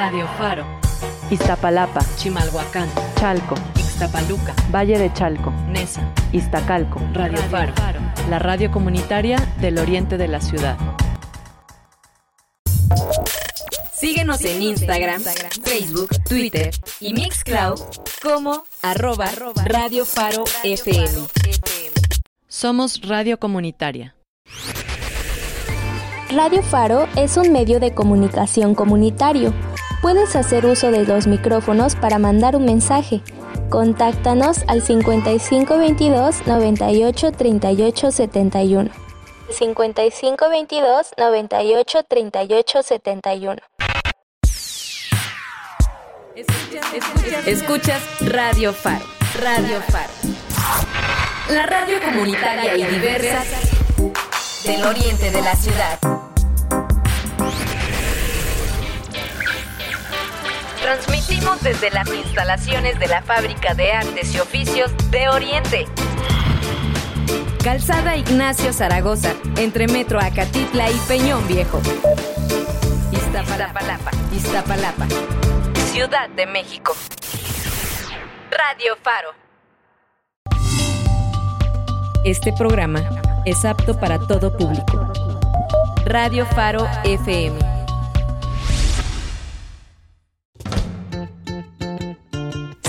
Radio Faro. Iztapalapa, Chimalhuacán. Chalco, Ixtapaluca. Valle de Chalco, Nesa. Iztacalco. Radio, Faro. La radio comunitaria del oriente de la ciudad. Síguenos en Instagram, Facebook, Twitter y Mixcloud como arroba Radio Faro FM. Somos radio comunitaria. Radio Faro es un medio de comunicación comunitario. Puedes hacer uso de los micrófonos para mandar un mensaje. Contáctanos al 5522 98 38 71. 5522 98 38 71. Escuchas Radio Faro. Radio Faro. La radio comunitaria y diversa del oriente de la ciudad. Transmitimos desde las instalaciones de la Fábrica de Artes y Oficios de Oriente. Calzada Ignacio Zaragoza, entre Metro Acatitla y Peñón Viejo. Iztapalapa, Iztapalapa, Ciudad de México. Radio Faro. Este programa es apto para todo público. Radio Faro FM.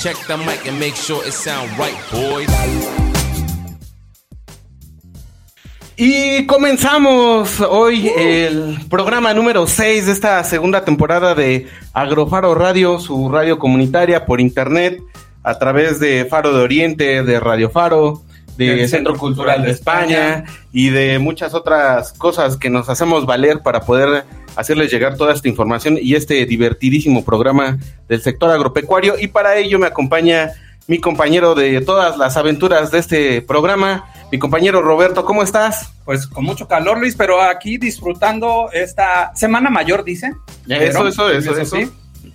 Check the mic and make sure it sound right, boys. Y comenzamos hoy el programa número 6 de esta segunda temporada de Agrofaro Radio, su radio comunitaria por internet, a través de Faro de Oriente, de Radio Faro, de Centro Cultural de España y de muchas otras cosas que nos hacemos valer para poder hacerles llegar toda esta información y este divertidísimo programa del sector agropecuario. Y para ello me acompaña mi compañero de todas las aventuras de este programa, mi compañero Roberto, ¿cómo estás? Pues con mucho calor, Luis, pero aquí disfrutando esta semana mayor, dicen. Eso, eso, eso, eso. sí.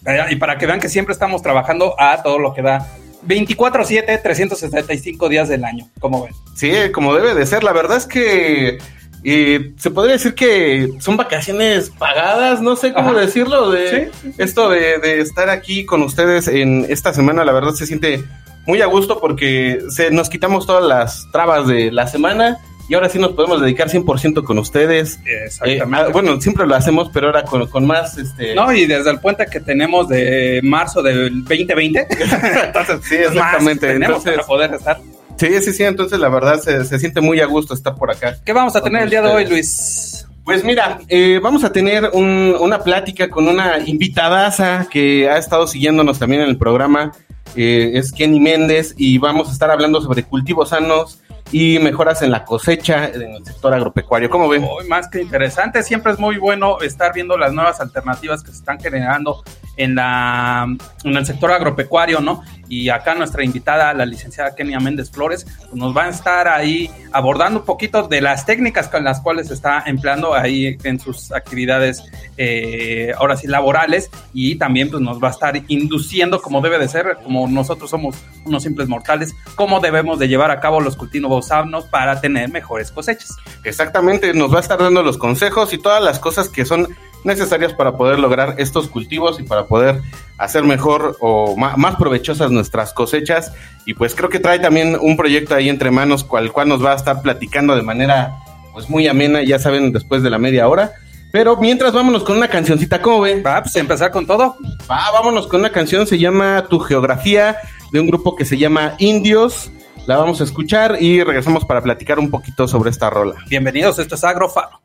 Eh, Y para que vean que siempre estamos trabajando a todo lo que da. 24-7, 365 días del año, como ven. Sí, como debe de ser. La verdad es que eh, se podría decir que son vacaciones pagadas, no sé cómo Ajá. decirlo, de esto de, de estar aquí con ustedes en esta semana, la verdad se siente muy a gusto porque se, nos quitamos todas las trabas de la semana y ahora sí nos podemos dedicar 100% con ustedes. Exactamente. Eh, ah, bueno, siempre lo hacemos, pero ahora con, con más... Este... No, y desde el puente que tenemos de marzo del 2020, Entonces, sí, es más, exactamente. tenemos Entonces, para poder estar. Sí, sí, sí, entonces la verdad se, se siente muy a gusto estar por acá. ¿Qué vamos a tener el día de hoy. Luis? Pues mira, eh, vamos a tener un- una plática con una invitadaza que ha estado siguiéndonos también en el programa. eh, es Kenny Méndez y vamos a estar hablando sobre cultivos sanos y mejoras en la cosecha en el sector agropecuario. ¿Cómo ven? Hoy más que interesante, siempre es muy bueno estar viendo las nuevas alternativas que se están generando en, la, en el sector agropecuario, ¿no? Y acá nuestra invitada, la licenciada Kenia Méndez Flores, pues nos va a estar ahí abordando un poquito de las técnicas con las cuales está empleando ahí en sus actividades, eh, ahora sí, laborales, y también pues nos va a estar induciendo como debe de ser, como nosotros somos unos simples mortales, cómo debemos de llevar a cabo los cultivos sanos para tener mejores cosechas. Exactamente, nos va a estar dando los consejos y todas las cosas que son necesarias para poder lograr estos cultivos y para poder hacer mejor o más provechosas nuestras cosechas. Y pues creo que trae también un proyecto ahí entre manos, cual cual nos va a estar platicando de manera pues muy amena, ya saben, después de la media hora. Pero mientras vámonos con una cancioncita, ¿cómo ven? Va, pues empezar con todo. Va, vámonos con una canción, se llama Tu Geografía, de un grupo que se llama Indios. La vamos a escuchar y regresamos para platicar un poquito sobre esta rola. Bienvenidos, esto es Agrofaro.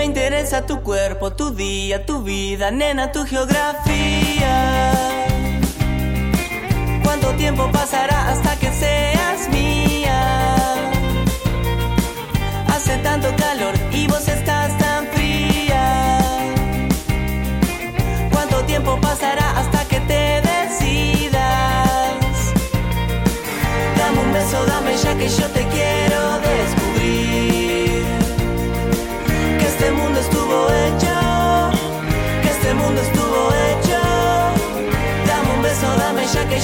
Me interesa tu cuerpo, tu día, tu vida, nena, tu geografía. ¿Cuánto tiempo pasará hasta que seas mía? Hace tanto calor y vos estás tan fría. ¿Cuánto tiempo pasará hasta que te decidas? Dame un beso, dame ya que yo te quiero después.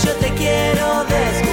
yo te quiero despedir.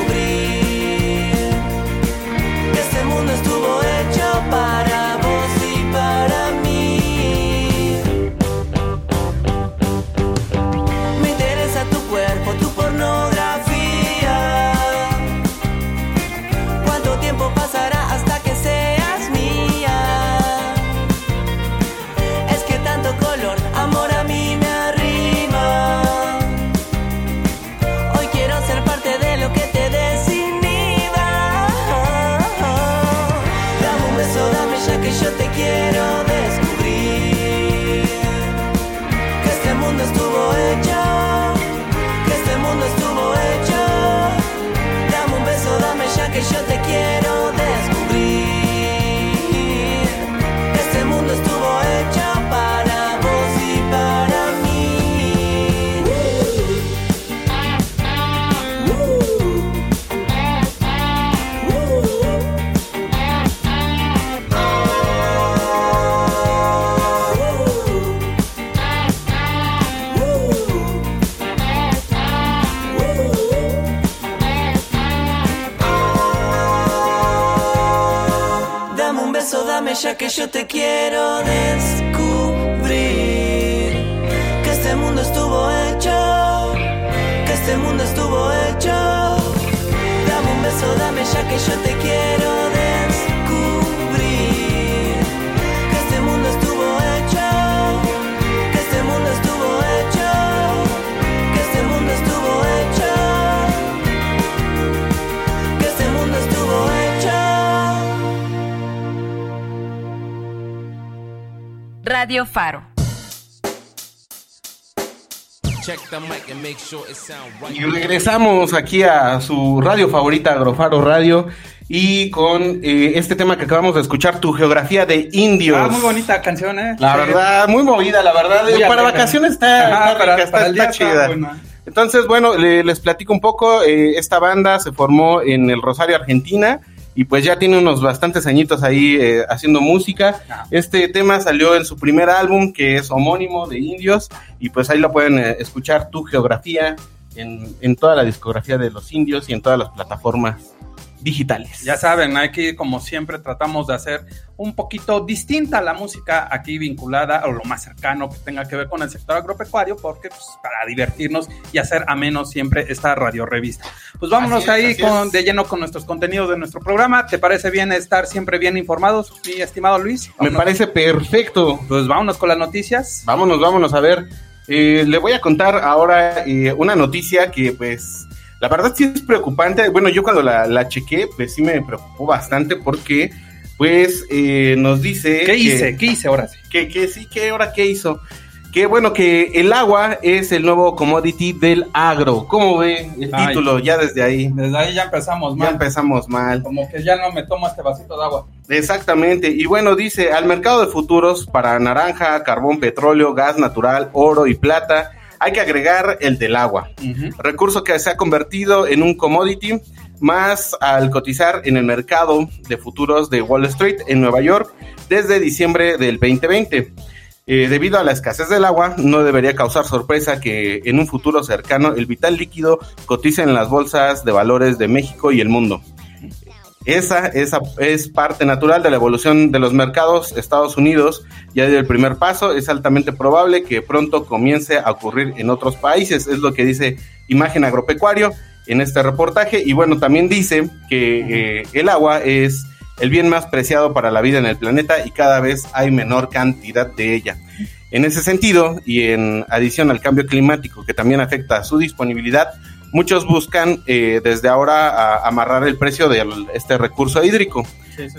Y regresamos aquí a su radio favorita, Agrofaro Radio, y con eh, este tema que acabamos de escuchar, tu geografía de indios. Ah, muy bonita canción, ¿eh? La verdad, muy movida, la verdad. Muy eh, para vacaciones está, Ajá, está para- rica, para está está chida. Entonces, bueno, le- les platico un poco. eh, esta banda se formó en el Rosario, Argentina. Y pues ya tiene unos bastantes añitos ahí eh, haciendo música. Ah. Este tema salió en su primer álbum, que es homónimo de Indios. Y pues ahí lo pueden eh, escuchar, Tu Geografía, en, en toda la discografía de los indios y en todas las plataformas digitales. Ya saben, aquí como siempre tratamos de hacer un poquito distinta la música aquí vinculada o lo más cercano que tenga que ver con el sector agropecuario, porque pues, para divertirnos y hacer ameno siempre esta radio revista. Pues vámonos es, ahí con, de lleno con nuestros contenidos de nuestro programa. ¿Te parece bien estar siempre bien informados, mi estimado Luis? Me parece perfecto. Pues vámonos con las noticias. Vámonos, vámonos a ver. Eh, le voy a contar ahora eh, una noticia que pues la verdad sí es preocupante. Bueno, yo cuando la, la chequé pues sí me preocupó bastante porque pues eh, nos dice... ¿Qué que- hice? ¿Qué hice ahora sí? Que, que sí, que ahora qué hizo. Que bueno, que el agua es el nuevo commodity del agro. ¿Cómo ve el Ay. título? Ya desde ahí. Desde ahí ya empezamos Ya mal. empezamos mal. Como que ya no me tomo este vasito de agua. Exactamente. Y bueno, dice, al mercado de futuros para naranja, carbón, petróleo, gas natural, oro y plata, hay que agregar el del agua. Recurso que se ha convertido en un commodity más al cotizar en el mercado de futuros de Wall Street en Nueva York desde diciembre del 2020. Eh, debido a la escasez del agua, no debería causar sorpresa que en un futuro cercano el vital líquido cotice en las bolsas de valores de México y el mundo. Esa, esa es parte natural de la evolución de los mercados. Estados Unidos ya dio el primer paso. Es altamente probable que pronto comience a ocurrir en otros países. Es lo que dice Imagen Agropecuario en este reportaje. Y bueno, también dice que eh, el agua es el bien más preciado para la vida en el planeta y cada vez hay menor cantidad de ella. En ese sentido, y en adición al cambio climático que también afecta a su disponibilidad, muchos buscan eh, desde ahora a- amarrar el precio de este recurso hídrico.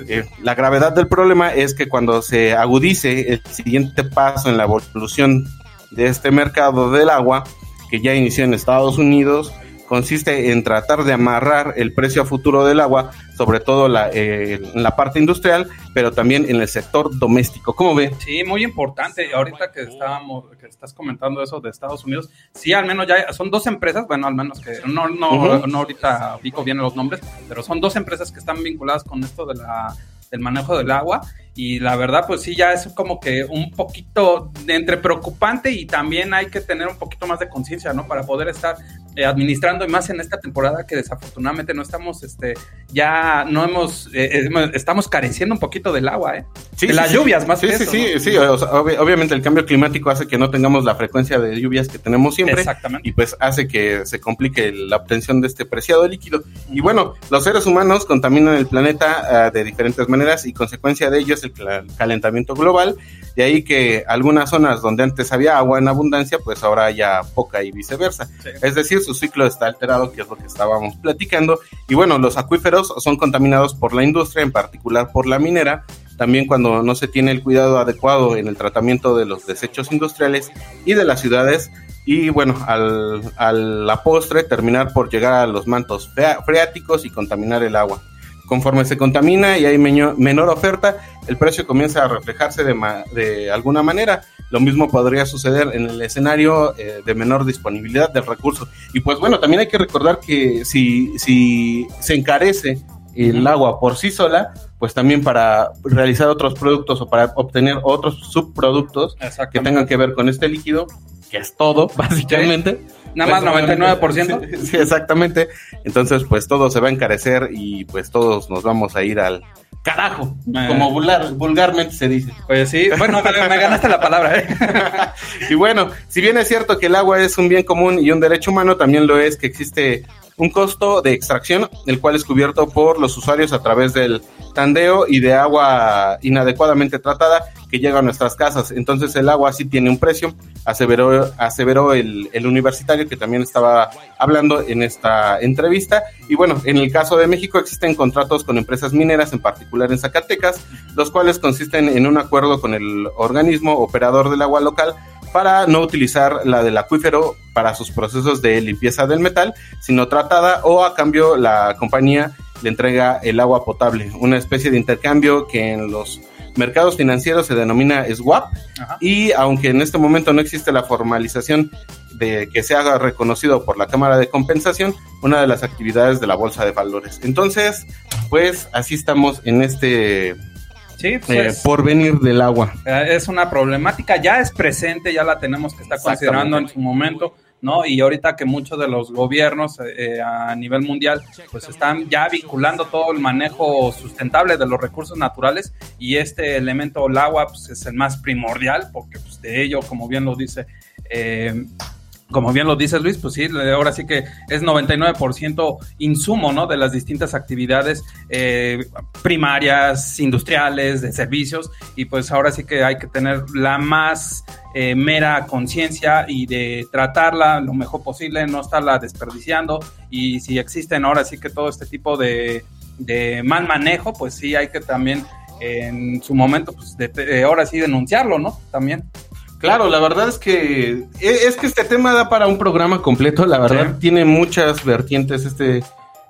Eh, la gravedad del problema es que cuando se agudice el siguiente paso en la evolución de este mercado del agua, que ya inició en Estados Unidos, consiste en tratar de amarrar el precio a futuro del agua, sobre todo la, eh, en la parte industrial, pero también en el sector doméstico. ¿Cómo ve? Sí, muy importante. Ahorita que estábamos, que estás comentando eso de Estados Unidos, sí, al menos ya son dos empresas, bueno, al menos que no, no, no ahorita pico bien los nombres, pero son dos empresas que están vinculadas con esto de la, del manejo del agua. Y la verdad, pues sí, ya es como que un poquito de entre preocupante y también hay que tener un poquito más de conciencia, ¿no? Para poder estar eh, administrando y más en esta temporada que desafortunadamente no estamos, este, ya no hemos, eh, eh, estamos careciendo un poquito del agua, ¿eh? Sí, de sí, las sí. lluvias más sí, que sí, eso, sí, ¿no? sí, o sea, obvi- obviamente el cambio climático hace que no tengamos la frecuencia de lluvias que tenemos siempre Exactamente. y pues hace que se complique la obtención de este preciado líquido. Y bueno, los seres humanos contaminan el planeta ah, de diferentes maneras y consecuencia de ello es el calentamiento global. De ahí que algunas zonas donde antes había agua en abundancia, pues ahora haya poca y viceversa. Es decir, su ciclo está alterado, que es lo que estábamos platicando. Y bueno, los acuíferos son contaminados por la industria, en particular por la minera. También cuando no se tiene el cuidado adecuado en el tratamiento de los desechos industriales y de las ciudades. Y bueno, al, a la postre terminar por llegar a los mantos freáticos y contaminar el agua. Conforme se contamina y hay menor oferta, el precio comienza a reflejarse de, ma- de alguna manera. Lo mismo podría suceder en el escenario eh, de menor disponibilidad del recurso. Y pues bueno, también hay que recordar que si, si se encarece el agua por sí sola, pues también para realizar otros productos o para obtener otros subproductos que tengan que ver con este líquido, que es todo, básicamente. Nada más Pues, 99%. Sí, sí, exactamente. Entonces, pues todo se va a encarecer y pues todos nos vamos a ir al carajo, Eh. como vulgar- vulgarmente se dice. Pues sí, bueno, me, me ganaste la palabra, ¿eh? y bueno, si bien es cierto que el agua es un bien común y un derecho humano, también lo es que existe un costo de extracción, el cual es cubierto por los usuarios a través del tandeo y de agua inadecuadamente tratada que llega a nuestras casas. Entonces el agua sí tiene un precio, aseveró, aseveró el, el universitario que también estaba hablando en esta entrevista. Y bueno, en el caso de México existen contratos con empresas mineras, en particular en Zacatecas, los cuales consisten en un acuerdo con el organismo operador del agua local para no utilizar la del acuífero para sus procesos de limpieza del metal, sino tratada o a cambio la compañía le entrega el agua potable, una especie de intercambio que en los mercados financieros se denomina swap Ajá. y aunque en este momento no existe la formalización de que se haga reconocido por la Cámara de Compensación, una de las actividades de la Bolsa de Valores. Entonces, pues así estamos en este Sí, eh, pues, porvenir del agua. Eh, es una problemática, ya es presente, ya la tenemos que estar considerando en su momento, ¿no? Y ahorita que muchos de los gobiernos eh, a nivel mundial pues están ya vinculando todo el manejo sustentable de los recursos naturales y este elemento, el agua, pues es el más primordial porque pues, de ello, como bien lo dice... eh, como bien lo dice Luis, pues sí, ahora sí que es 99% insumo, ¿no? De las distintas actividades eh, primarias, industriales, de servicios, y pues ahora sí que hay que tener la más eh, mera conciencia y de tratarla lo mejor posible, no estarla desperdiciando, y si existen ahora sí que todo este tipo de, de mal manejo, pues sí hay que también en su momento, pues de- ahora sí denunciarlo, ¿no? También. Claro, la verdad es que e- es que este tema da para un programa completo, la verdad Sí. tiene muchas vertientes este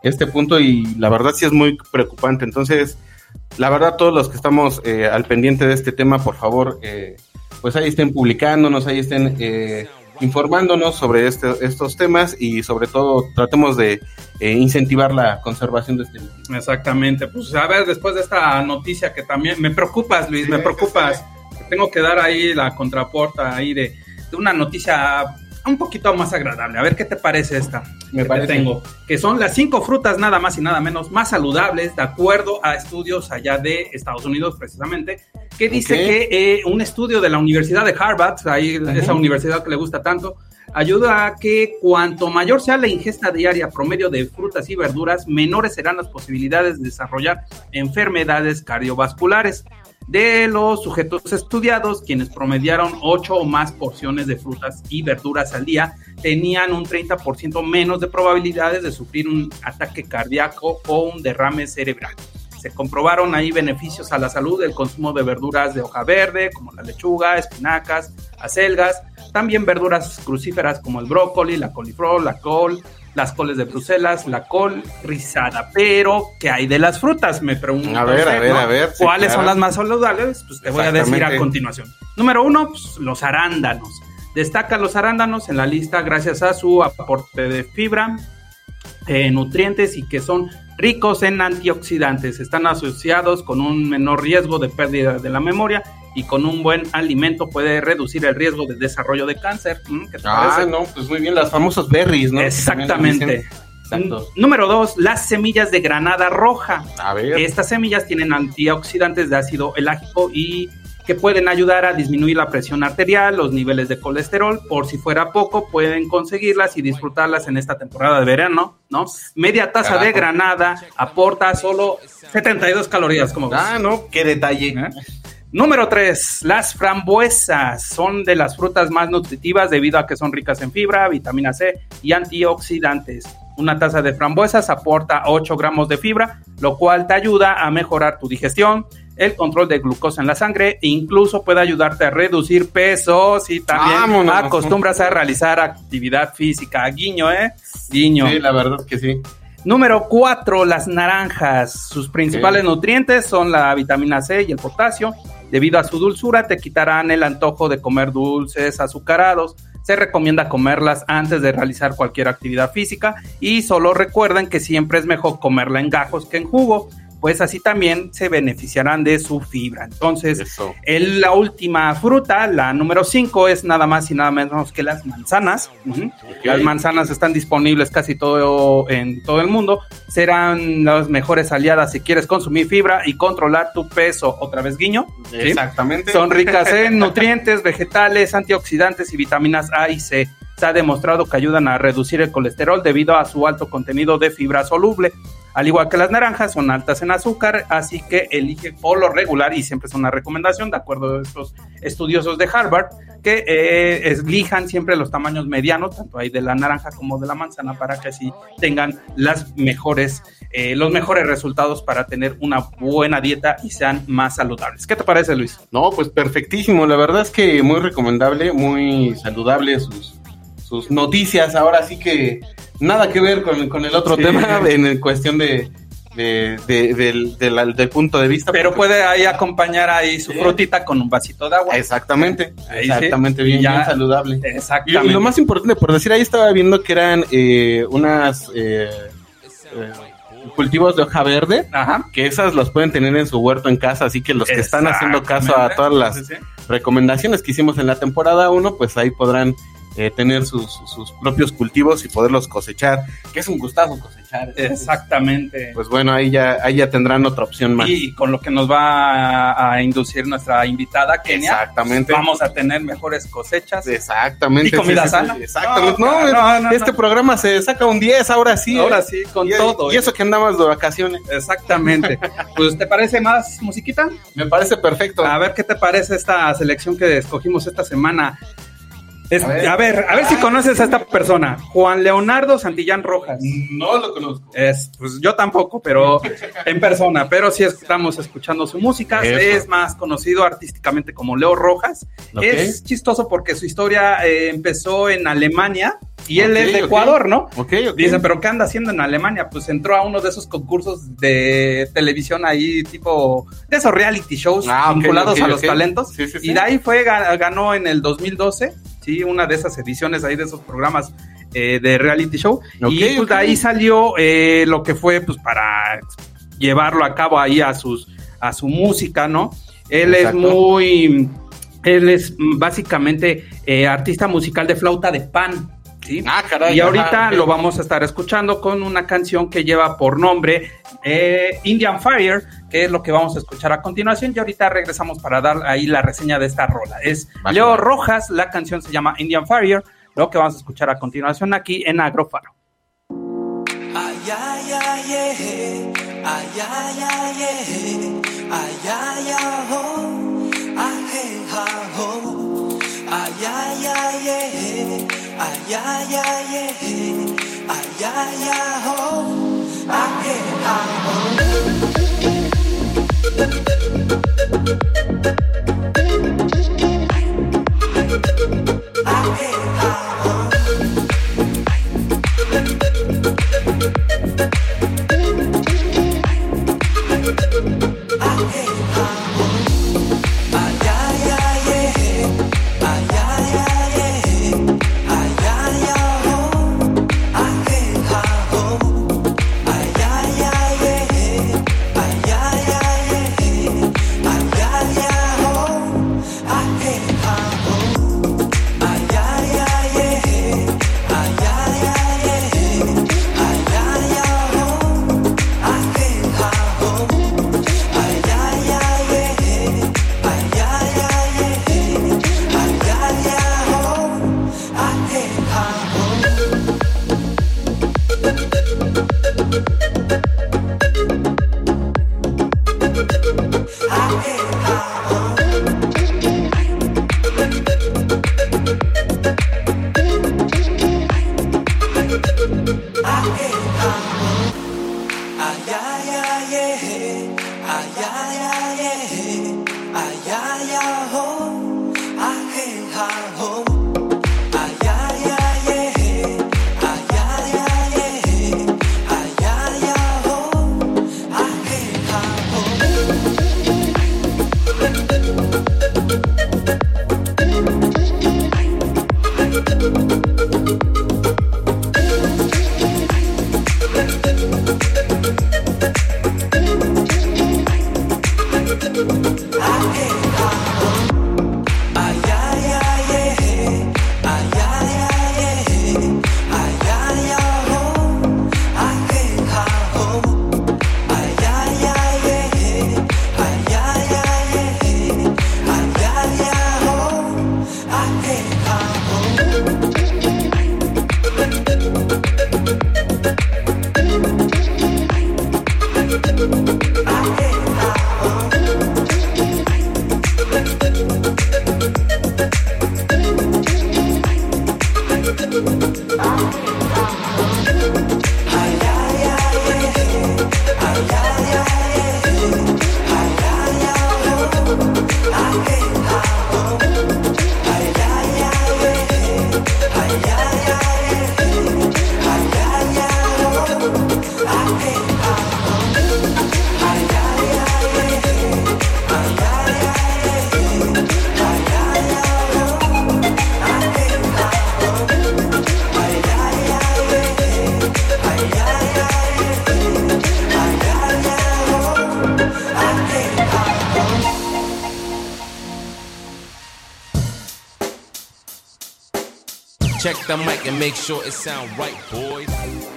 este punto y la verdad sí es muy preocupante. Entonces, la verdad todos los que estamos eh, al pendiente de este tema, por favor, eh, pues ahí estén publicándonos, ahí estén eh, informándonos sobre este- estos temas y sobre todo tratemos de eh, incentivar la conservación de este líquido. Exactamente. Pues a ver, después de esta noticia que también me preocupas, Luis, me preocupas. Tengo que dar ahí la contraporta ahí de, de una noticia un poquito más agradable. A ver qué te parece esta. Me que te parece. tengo. Que son las cinco frutas nada más y nada menos más saludables de acuerdo a estudios allá de Estados Unidos precisamente. Que dice que eh, un estudio de la Universidad de Harvard, ahí esa universidad que le gusta tanto, ayuda a que cuanto mayor sea la ingesta diaria promedio de frutas y verduras, menores serán las posibilidades de desarrollar enfermedades cardiovasculares. De los sujetos estudiados, quienes promediaron 8 o más porciones de frutas y verduras al día, tenían un 30% menos de probabilidades de sufrir un ataque cardíaco o un derrame cerebral. Se comprobaron ahí beneficios a la salud del consumo de verduras de hoja verde, como la lechuga, espinacas, acelgas, también verduras crucíferas como el brócoli, la coliflor, la col, las coles de Bruselas, la col rizada. Pero, ¿qué hay de las frutas? Me pregunto. A ver, a ver, a ver, sí, ¿Cuáles son las más saludables? Pues te voy a decir a continuación. Número uno, pues, los arándanos. Destacan los arándanos en la lista gracias a su aporte de fibra, eh, nutrientes y que son ricos en antioxidantes. Están asociados con un menor riesgo de pérdida de la memoria y con un buen alimento puede reducir el riesgo de desarrollo de cáncer. ¿Qué te Ah, parece? no, pues muy bien, las famosas berries, ¿no? Exactamente. Exacto. Número dos, las semillas de granada roja. A ver. Estas semillas tienen antioxidantes de ácido elágico y que pueden ayudar a disminuir la presión arterial, los niveles de colesterol. Por si fuera poco, pueden conseguirlas y disfrutarlas en esta temporada de verano, ¿no? Media taza de granada aporta solo 72 calorías, como ves. Ah, no, qué detalle. ¿Eh? Número 3, las frambuesas son de las frutas más nutritivas debido a que son ricas en fibra, vitamina C y antioxidantes. Una taza de frambuesas aporta 8 gramos de fibra, lo cual te ayuda a mejorar tu digestión, el control de glucosa en la sangre e incluso puede ayudarte a reducir peso si también Vámonos. acostumbras a realizar actividad física. Guiño, ¿eh? Guiño. Sí, la verdad que sí. Número 4, las naranjas. Sus principales nutrientes son la vitamina C y el potasio. Debido a su dulzura, te quitarán el antojo de comer dulces azucarados. Se recomienda comerlas antes de realizar cualquier actividad física y solo recuerden que siempre es mejor comerla en gajos que en jugo. Pues así también se beneficiarán de su fibra. Entonces, el- la última fruta, la número 5, es nada más y nada menos que las manzanas. Las manzanas están disponibles casi todo en todo el mundo. Serán las mejores aliadas si quieres consumir fibra y controlar tu peso. Otra vez guiño. ¿sí? Exactamente. Son ricas en nutrientes, vegetales, antioxidantes y vitaminas A y C. Se ha demostrado que ayudan a reducir el colesterol debido a su alto contenido de fibra soluble. Al igual que las naranjas, son altas en azúcar, así que elige por lo regular, y siempre es una recomendación, de acuerdo a estos estudiosos de Harvard, que eh, elijan siempre los tamaños medianos, tanto ahí de la naranja como de la manzana, para que así tengan mejores, eh, los mejores resultados para tener una buena dieta y sean más saludables. ¿Qué te parece, Luis? No, pues perfectísimo. La verdad es que muy recomendable, muy saludable sus noticias. Ahora sí que nada que ver con, con el otro Sí. tema en cuestión de, de- de- del, del- del punto de vista. Pero puede ahí acompañar ahí su frutita con un vasito de agua. Exactamente, Ahí sí. exactamente, bien, Ya. bien saludable. Y, Exactamente. y lo más importante, por decir, ahí estaba viendo que eran eh, unas eh, eh, cultivos de hoja verde, Ajá. que esas las pueden tener en su huerto en casa, así que los que están haciendo caso a todas las recomendaciones que hicimos en la temporada 1, pues ahí podrán eh, tener sus, sus propios cultivos y poderlos cosechar, que es un gustazo cosechar. Exactamente. Pues bueno, ahí ya, ahí ya tendrán otra opción más. y con lo que nos va a, a inducir nuestra invitada Kenia, Exactamente. vamos a tener mejores cosechas. Exactamente. Y comida sí, sí, sana. exactamente. No, No, no, no, este programa se saca un 10, ahora sí. Ahora eh. sí, con y, todo. Y ¿eh? eso que andamos de vacaciones. Exactamente. pues, ¿te parece más musiquita? Me parece perfecto. A ver qué te parece esta selección que escogimos esta semana. Es- A ver. a ver, a ver si conoces a esta persona, Juan Leonardo Santillán Rojas. No lo conozco. Es, pues yo tampoco, pero en persona, pero sí estamos escuchando su música. Eso. Es más conocido artísticamente como Leo Rojas. Es chistoso porque su historia eh, empezó en Alemania y él es de. Ecuador, ¿no? Dicen, pero ¿qué anda haciendo en Alemania? Pues entró a uno de esos concursos de televisión ahí, tipo, de esos reality shows Ah, vinculados a los talentos. Sí, sí, sí. Y de ahí fue, ga- ganó en el 2012, sí, una de esas ediciones ahí de esos programas eh, de reality show. Y pues ahí salió eh, lo que fue, pues, para llevarlo a cabo ahí a sus, a su música, ¿no? Él Exacto. es muy, él es básicamente eh, artista musical de flauta de pan, ¿sí? Ah, caray. Y ahorita ajá, lo vamos a estar escuchando con una canción que lleva por nombre Indian Fire, que es lo que vamos a escuchar a continuación. Y ahorita regresamos para dar ahí la reseña de esta rola. Es Va, Leo. Rojas, la canción se llama Indian Fire, lo que vamos a escuchar a continuación aquí en Agrofaro. Ay, ay, ay, eh. ay, ay, ay, eh. ay, ay, ay, oh. Ay, eh, ah, oh. ay, ay, ay, eh. ay, ay, ay, eh. ay, ay, ay, oh. Ay, eh, ah, oh. Ay, eh, ah, 嘿。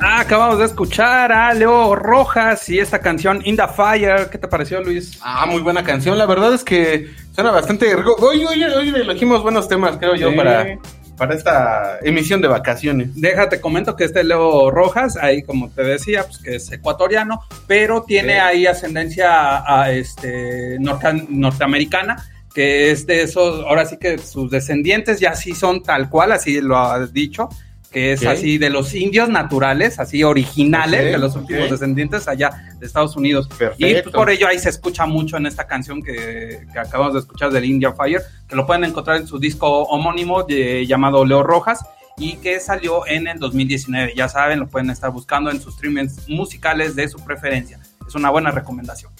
Acabamos de escuchar a Leo Rojas y esta canción In the Fire. ¿Qué te pareció, Luis? Ah, muy buena canción. La verdad es que suena bastante. rico. Hoy, hoy, hoy elegimos buenos temas, creo yo, Sí. para, para esta emisión de vacaciones. Déjate, comento que este Leo Rojas, ahí como te decía, pues que es ecuatoriano, pero tiene Sí. ahí ascendencia a, a, este norte- norteamericana, que es de esos, ahora sí que sus descendientes ya sí son tal cual, así lo ha dicho, que es así de los indios naturales, así originales, de los últimos descendientes allá de Estados Unidos. Y Perfecto. pues, por ello ahí se escucha mucho en esta canción que, que acabamos de escuchar del India Fire, que lo pueden encontrar en su disco homónimo de- llamado Leo Rojas y que salió en el 2019. Ya saben, lo pueden estar buscando en sus streamings musicales de su preferencia. Es una buena recomendación.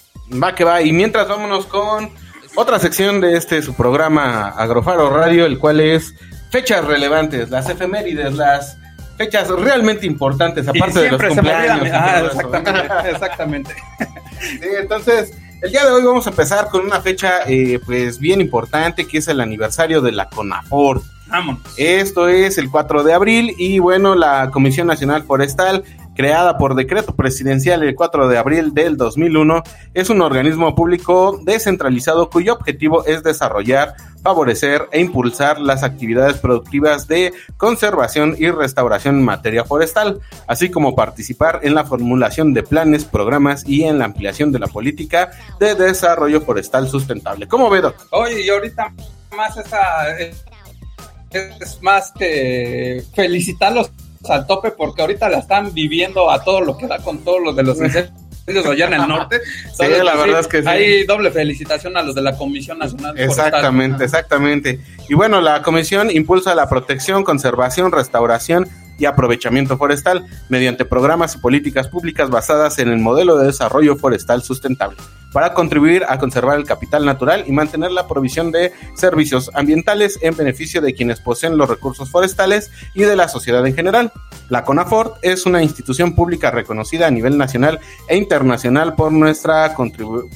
Va que va. Y mientras vámonos con otra sección de este su programa Agrofaro Radio, el cual es fechas relevantes, las efemérides, las fechas realmente importantes, aparte de los me cumpleaños. y ah, todo eso. exactamente, exactamente. Sí, entonces, el día de hoy vamos a empezar con una fecha eh, pues bien importante, que es el aniversario de la CONAFOR. Vámonos. Esto es el 4 de abril y bueno, la Comisión Nacional Forestal, creada por decreto presidencial el 4 de abril del 2001, es un organismo público descentralizado cuyo objetivo es desarrollar, favorecer e impulsar las actividades productivas de conservación y restauración en materia forestal, así como participar en la formulación de planes, programas y en la ampliación de la política de desarrollo forestal sustentable. ¿Cómo ve, Doc? Oye, y ahorita más esa es más que felicitarlos al tope porque ahorita la están viviendo a todo lo que da con todo lo de los incendios allá en el norte. Entonces, la pues, verdad es que sí. Hay doble felicitación a los de la Comisión Nacional Forestal. Exactamente, exactamente. Y bueno, la comisión impulsa la protección, conservación, restauración y aprovechamiento forestal mediante programas y políticas públicas basadas en el modelo de desarrollo forestal sustentable para contribuir a conservar el capital natural y mantener la provisión de servicios ambientales en beneficio de quienes poseen los recursos forestales y de la sociedad en general. La CONAFORT es una institución pública reconocida a nivel nacional e internacional por nuestra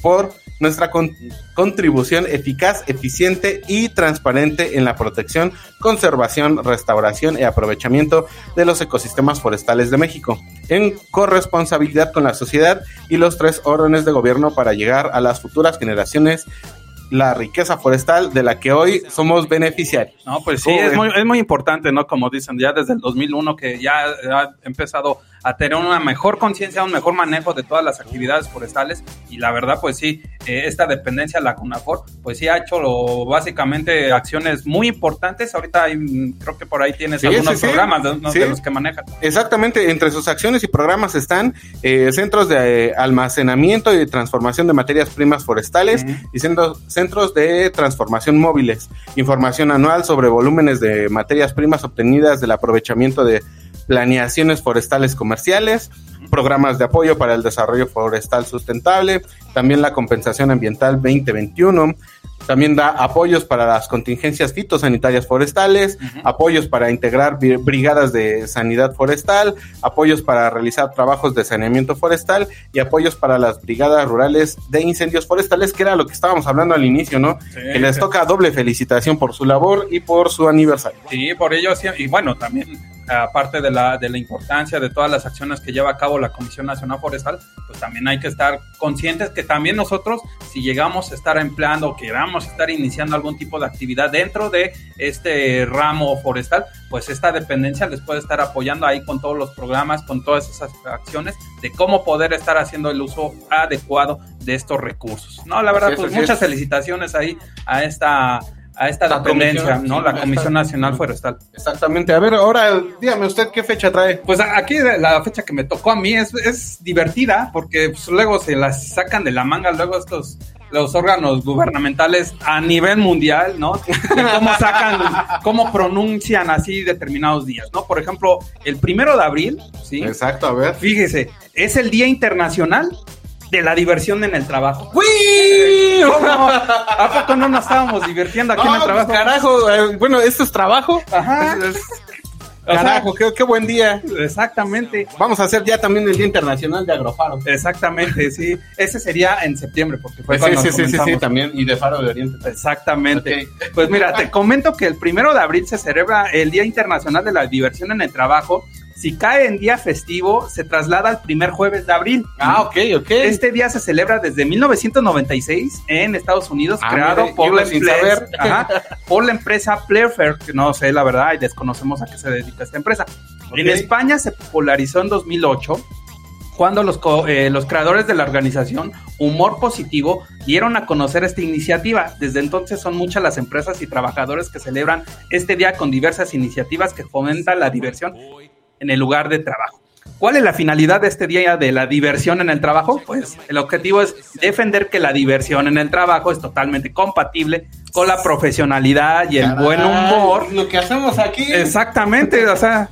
por nuestra con- contribución eficaz, eficiente y transparente en la protección, conservación, restauración y aprovechamiento de los ecosistemas forestales de México, en corresponsabilidad con la sociedad y los tres órdenes de gobierno para llegar a las futuras generaciones la riqueza forestal de la que hoy somos beneficiarios. No, pues sí, ¿Cómo es muy, es muy importante, ¿no? Como dicen, ya desde el 2001 que ya ha empezado a tener una mejor conciencia, un mejor manejo de todas las actividades forestales. Y la verdad, pues sí, eh, esta dependencia, la CUNAFOR, pues sí ha hecho lo- básicamente acciones muy importantes. Ahorita hay, creo que por ahí tienes Sí, algunos sí, programas de, de los que manejan. Exactamente, entre sus acciones y programas están eh, centros de eh, almacenamiento y transformación de materias primas forestales y centros, centros de transformación móviles, información anual sobre volúmenes de materias primas obtenidas del aprovechamiento de planeaciones forestales comerciales, programas de apoyo para el desarrollo forestal sustentable, también la compensación ambiental 2021, también da apoyos para las contingencias fitosanitarias forestales, apoyos para integrar bri- brigadas de sanidad forestal, apoyos para realizar trabajos de saneamiento forestal y apoyos para las brigadas rurales de incendios forestales, que era lo que estábamos hablando al inicio, ¿no? Sí, que les toca doble felicitación por su labor y por su aniversario. Sí, por ello, y bueno, también aparte de la, de la importancia de todas las acciones que lleva a cabo la Comisión Nacional Forestal, pues también hay que estar conscientes que también nosotros, si llegamos a estar empleando o queramos estar iniciando algún tipo de actividad dentro de este ramo forestal, pues esta dependencia les puede estar apoyando ahí con todos los programas, con todas esas acciones de cómo poder estar haciendo el uso adecuado de estos recursos. No, la verdad, pues muchas felicitaciones ahí a esta a esta La dependencia, ¿no? sí, La Comisión Nacional Forestal. Exactamente. A ver, ahora dígame usted qué fecha trae. Pues aquí la fecha que me tocó a mí es, es divertida porque pues, luego se las sacan de la manga luego estos los órganos gubernamentales a nivel mundial, ¿no? De cómo sacan, cómo pronuncian así determinados días, ¿no? Por ejemplo, el primero de abril, ¿sí? Exacto, a ver. Fíjese, es el Día Internacional de la Diversión en el Trabajo. ¡Uy! ¿Cómo? ¿A poco no nos estábamos divirtiendo aquí en el No, trabajo? pues, carajo, eh, bueno, esto es trabajo. Ajá. Es- es- O sea, carajo, qué, qué buen día. Exactamente. Vamos a hacer ya también el Día Internacional de Agrofaro. Exactamente, sí. Ese sería en septiembre, porque fue Pues cuando sí, sí, sí, sí, también. Y de Faro de Oriente. Exactamente. Pues mira, te comento que el primero de abril se celebra el Día Internacional de la Diversión en el Trabajo. Si cae en día festivo, se traslada al primer jueves de abril. Ah, ok, ok. Este día se celebra desde 1996 en Estados Unidos, Ah, creado mire, por la, empresa, ajá, por la empresa Playfair, que no sé la verdad y desconocemos a qué se dedica esta empresa. En. España se popularizó en 2008 cuando los, co- eh, los creadores de la organización Humor Positivo dieron a conocer esta iniciativa. Desde entonces son muchas las empresas y trabajadores que celebran este día con diversas iniciativas que fomentan la diversión en el lugar de trabajo. ¿Cuál es la finalidad de este día de la diversión en el trabajo? Pues el objetivo es defender que la diversión en el trabajo es totalmente compatible con la profesionalidad y el Caray, buen humor. Lo que hacemos aquí. Exactamente, o sea,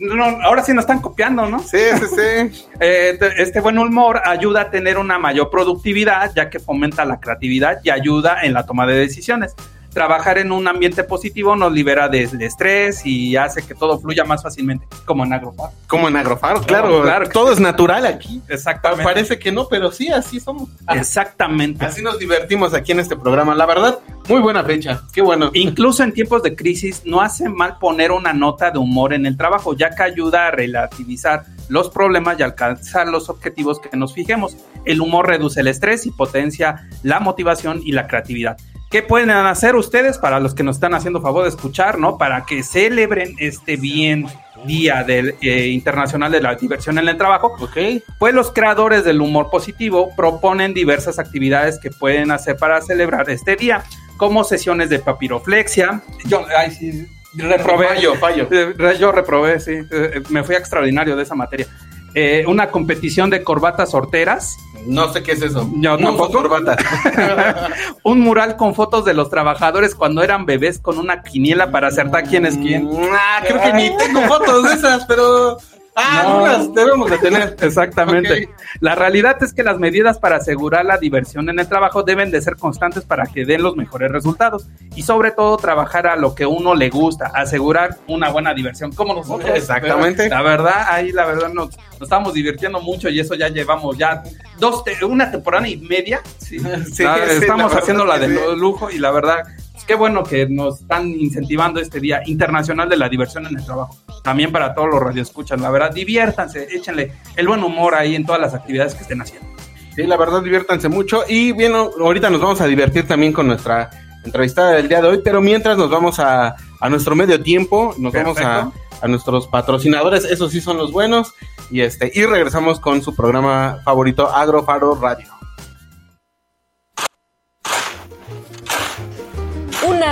no, ahora sí nos están copiando, ¿no? Sí, sí, sí. Eh, te- este buen humor ayuda a tener una mayor productividad, ya que fomenta la creatividad y ayuda en la toma de decisiones. Trabajar en un ambiente positivo nos libera del estrés y hace que todo fluya más fácilmente, como en Agrofar. Como en Agrofaro, claro. Claro, claro todo es natural aquí. Exactamente. Parece que no, pero sí, así somos. Exactamente. Así nos divertimos aquí en este programa. La verdad, muy buena fecha. Qué bueno. Incluso en tiempos de crisis no hace mal poner una nota de humor en el trabajo, ya que ayuda a relativizar los problemas y alcanzar los objetivos que nos fijemos. El humor reduce el estrés y potencia la motivación y la creatividad. ¿Qué pueden hacer ustedes para los que nos están haciendo favor de escuchar, no? Para que celebren este bien día del eh, internacional de la diversión en el trabajo. Ok. Pues los creadores del humor positivo proponen diversas actividades que pueden hacer para celebrar este día, como sesiones de papiroflexia. Yo, ay, sí, reprobé. Fallo, fallo. Eh, Yo reprobé, sí. Eh, Me fui a extraordinario de esa materia. Eh, una competición de corbatas horteras. No sé qué es eso. Yo No tampoco. corbata. un mural con fotos de los trabajadores cuando eran bebés con una quiniela para acertar quién es quién. Ah, creo que ni tengo fotos de esas, pero. Ah, No. algunas debemos de tener. Exactamente. La realidad es que las medidas para asegurar la diversión en el trabajo deben de ser constantes para que den los mejores resultados y sobre todo trabajar a lo que uno le gusta, asegurar una buena diversión como nosotros. Exactamente. La verdad, ahí la verdad nos, nos estamos divirtiendo mucho y eso ya llevamos ya dos te- una temporada y media. Sí, Sí, La- sí, estamos haciendo la de lujo y la verdad qué bueno que nos están incentivando este día internacional de la diversión en el trabajo. También para todos los radioescuchas, la verdad, diviértanse, échenle el buen humor ahí en todas las actividades que estén haciendo. Sí, la verdad, diviértanse mucho. Y bien, ahorita nos vamos a divertir también con nuestra entrevistada del día de hoy, pero mientras nos vamos a, a nuestro medio tiempo, nos vamos a, a nuestros patrocinadores, esos sí son los buenos, y este, y regresamos con su programa favorito, Agrofaro Radio.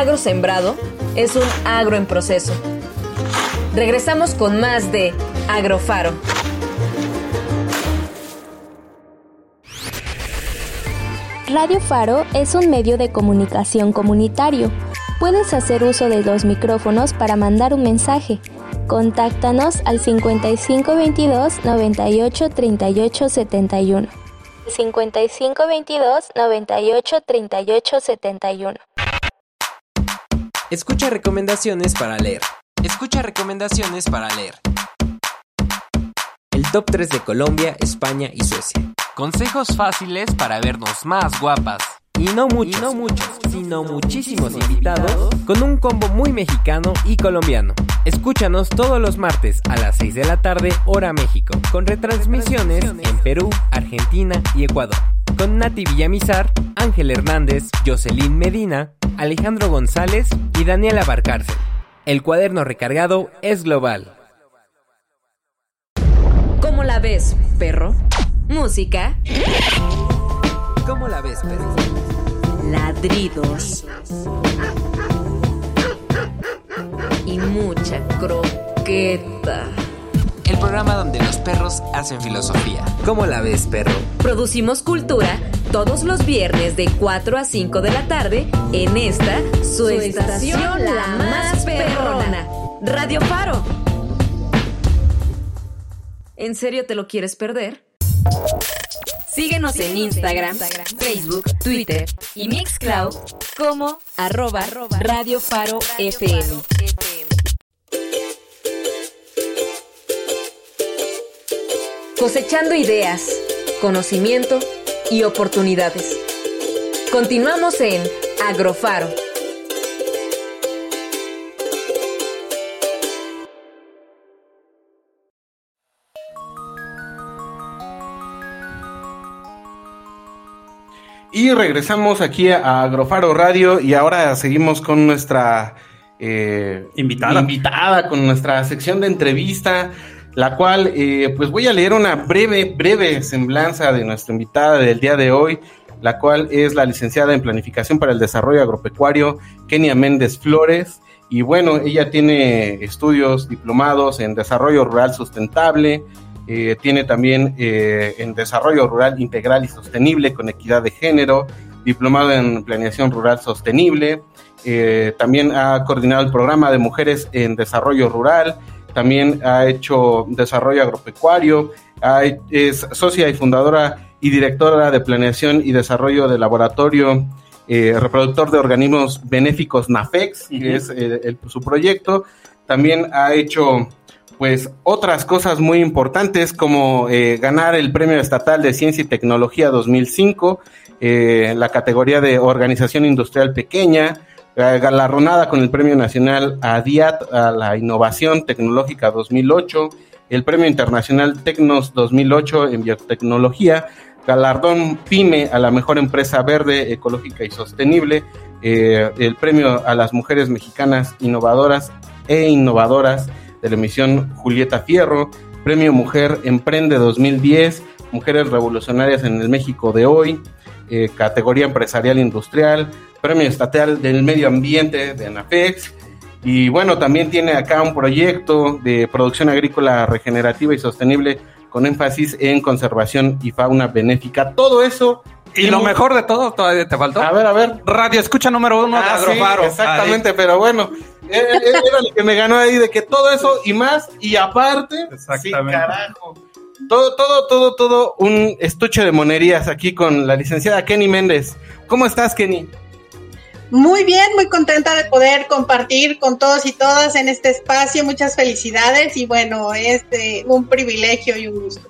Agro sembrado es un agro en proceso. Regresamos con más de Agrofaro. Radio Faro es un medio de comunicación comunitario. Puedes hacer uso de los micrófonos para mandar un mensaje. Contáctanos al 5522 98 38 71. 5522 98 38 71. Escucha recomendaciones para leer. Escucha recomendaciones para leer. El top 3 de Colombia, España y Suecia. Consejos fáciles para vernos más guapas. Y no muchos, Y no muchos, sino muchísimos invitados con un combo muy mexicano y colombiano. Escúchanos todos los martes a las 6 de la tarde, hora México, con retransmisiones en Perú, Argentina y Ecuador. Con Nati Villamizar, Ángel Hernández, Jocelyn Medina, Alejandro González y Daniela Barcárcel. El cuaderno recargado es global. ¿Cómo la ves, perro? Música. ¿Cómo la ves, perro? Ladridos. Y mucha croqueta. Programa donde los perros hacen filosofía. ¿Cómo la ves, perro? Producimos cultura todos los viernes de 4 a 5 de la tarde en esta, su, estación, la más perrona, Radio Faro. ¿En serio te lo quieres perder? Síguenos en Instagram, Facebook, Twitter y Mixcloud como arroba Radio Faro FM. Cosechando ideas, conocimiento y oportunidades. Continuamos en Agrofaro. Y regresamos aquí a Agrofaro Radio y ahora seguimos con nuestra eh, Invitada. invitada, con nuestra sección de entrevista, la cual eh, pues voy a leer una breve, breve semblanza de nuestra invitada del día de hoy, la cual es la licenciada en Planificación para el Desarrollo Agropecuario, Kenia Méndez Flores. Y bueno, ella tiene estudios diplomados en Desarrollo Rural Sustentable, eh, tiene también eh, en Desarrollo Rural Integral y Sostenible con Equidad de Género, diplomado en Planeación Rural Sostenible, eh, también ha coordinado el programa de Mujeres en Desarrollo Rural, también ha hecho Desarrollo Agropecuario, es socia y fundadora y directora de Planeación y Desarrollo de Laboratorio eh, Reproductor de Organismos Benéficos NAFEX, que es eh, el- su proyecto. También ha hecho pues otras cosas muy importantes como eh, ganar el Premio Estatal de Ciencia y Tecnología 2005, eh, la categoría de Organización Industrial Pequeña, galardonada con el Premio Nacional ADIAT a la Innovación Tecnológica 2008, el Premio Internacional Tecnos 2008 en Biotecnología, galardón PYME a la Mejor Empresa Verde, Ecológica y Sostenible, eh, el Premio a las Mujeres Mexicanas Innovadoras e Innovadoras de la emisión Julieta Fierro, Premio Mujer Emprende 2010, Mujeres Revolucionarias en el México de hoy, eh, categoría empresarial industrial, Premio Estatal del Medio Ambiente de ANAFEX, y bueno, también tiene acá un proyecto de producción agrícola regenerativa y sostenible con énfasis en conservación y fauna benéfica. Todo eso. Y lo mejor de todo, todavía te faltó. A ver, a ver. Radio escucha número uno de Ah, sí, Agrofaro. exactamente, pero bueno, eh, eh, era lo que me ganó ahí de que todo eso y más, y aparte, Exactamente. sí, carajo. Todo, todo, todo, todo un estuche de monerías aquí con la licenciada Kenny Méndez. ¿Cómo estás, Kenny? Muy bien, muy contenta de poder compartir con todos y todas en este espacio. Muchas felicidades y bueno, es eh, un privilegio y un gusto.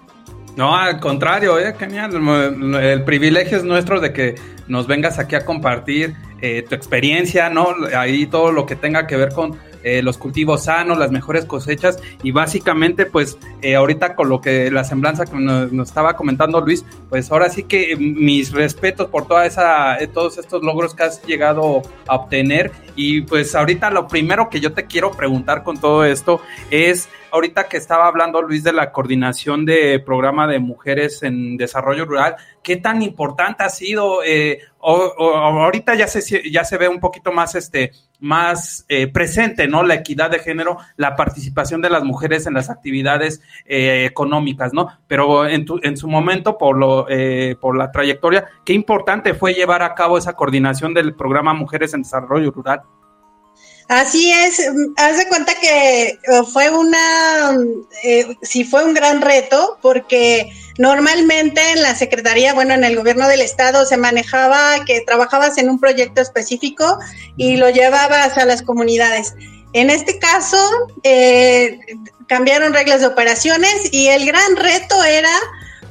No, al contrario, eh, genial. El, el privilegio es nuestro de que nos vengas aquí a compartir eh, tu experiencia, ¿no? Ahí todo lo que tenga que ver con eh, los cultivos sanos, las mejores cosechas y básicamente, pues, eh, ahorita con lo que la semblanza que nos, estaba comentando Luis, pues ahora sí que mis respetos por toda esa, eh, todos estos logros que has llegado a obtener y pues ahorita lo primero que yo te quiero preguntar con todo esto es ahorita que estaba hablando Luis de la coordinación de programa de mujeres en desarrollo rural, ¿qué tan importante ha sido? Eh, o- ahorita ya se, ya se ve un poquito más, este, más eh, presente, ¿no? La equidad de género, la participación de las mujeres en las actividades eh, económicas, ¿no? Pero en, tu, en su momento, por, lo, eh, por la trayectoria, qué importante fue llevar a cabo esa coordinación del programa Mujeres en Desarrollo Rural. Así es, mm, haz de cuenta que eh, fue una, mm, eh, sí fue un gran reto porque normalmente en la Secretaría, bueno, en el gobierno del estado se manejaba que trabajabas en un proyecto específico y lo llevabas a las comunidades. En este caso, eh, cambiaron reglas de operaciones y el gran reto era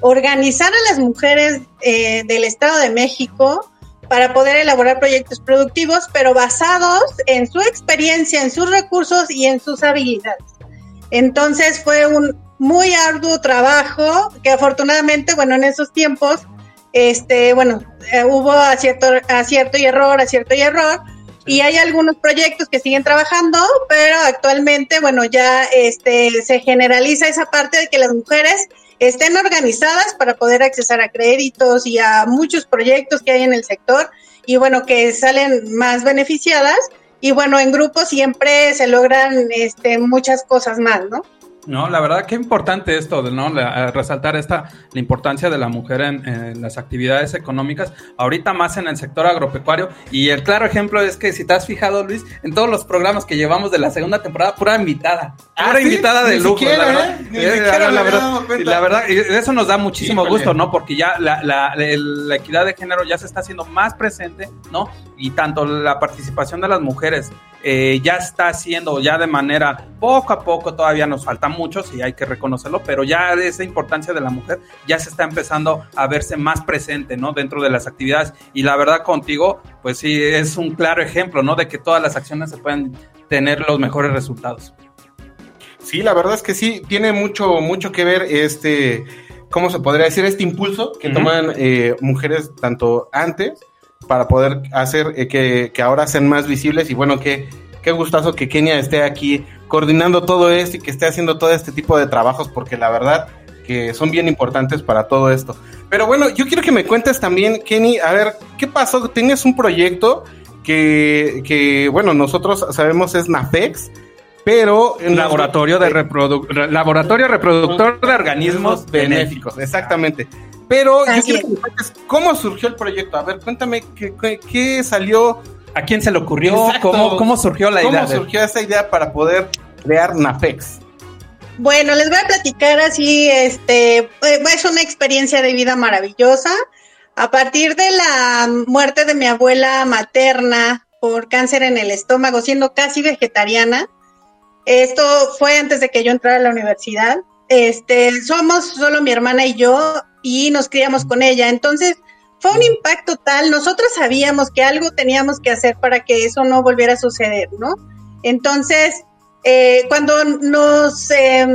organizar a las mujeres eh, del Estado de México para poder elaborar proyectos productivos, pero basados en su experiencia, en sus recursos y en sus habilidades. Entonces fue un muy arduo trabajo que afortunadamente, bueno, en esos tiempos, este, bueno, eh, hubo acierto, acierto y error, acierto y error, y hay algunos proyectos que siguen trabajando, pero actualmente, bueno, ya este, se generaliza esa parte de que las mujeres estén organizadas para poder accesar a créditos y a muchos proyectos que hay en el sector y bueno, que salen más beneficiadas y bueno, en grupo siempre se logran este, muchas cosas más, ¿no? No, la verdad que importante esto, ¿no? La, resaltar esta la importancia de la mujer en, las actividades económicas, ahorita más en el sector agropecuario. Y el claro ejemplo es que si te has fijado, Luis, en todos los programas que llevamos de la segunda temporada, pura invitada. Ah, pura invitada de lujo, siquiera, la verdad. ¿eh? Ni Eh, siquiera la, verdad, la verdad, y eso nos da muchísimo gusto, ¿no? Porque ya la, la- la equidad de género ya se está haciendo más presente, ¿no? Y tanto la participación de las mujeres eh, ya está haciendo ya de manera poco a poco, todavía nos falta mucho, sí hay que reconocerlo, pero ya esa importancia de la mujer ya se está empezando a verse más presente, ¿no? Dentro de las actividades. Y la verdad contigo, pues sí, es un claro ejemplo, ¿no? De que todas las acciones se pueden tener los mejores resultados. Sí, la verdad es que sí, tiene mucho, mucho que ver este, ¿cómo se podría decir? Este impulso que Ujú. toman eh, mujeres tanto antes para poder hacer eh, que, que ahora sean más visibles y bueno, qué, qué gustazo que Kenia esté aquí coordinando todo esto y que esté haciendo todo este tipo de trabajos porque la verdad que son bien importantes para todo esto. Pero bueno, yo quiero que me cuentes también, Kenny, a ver, ¿qué pasó? Tienes un proyecto que, que bueno, nosotros sabemos es NAFEX, pero... en Laboratorio de reprodu- re- laboratorio reproductor de organismos benéficos. Exactamente. Pero yo quiero que me cuentes cómo surgió el proyecto. A ver, cuéntame qué, qué- qué salió. ¿A quién se le ocurrió? Exacto. ¿Cómo, ¿Cómo surgió la ¿Cómo idea? de- surgió esa idea para poder crear NAFEX? Bueno, les voy a platicar así, este, eh, es una experiencia de vida maravillosa. A partir de la muerte de mi abuela materna por cáncer en el estómago, siendo casi vegetariana, esto fue antes de que yo entrara a la universidad. Este, somos solo mi hermana y yo y nos criamos con ella. Entonces, fue un impacto tal, nosotros sabíamos que algo teníamos que hacer para que eso no volviera a suceder, ¿no? Entonces, eh, cuando nos eh,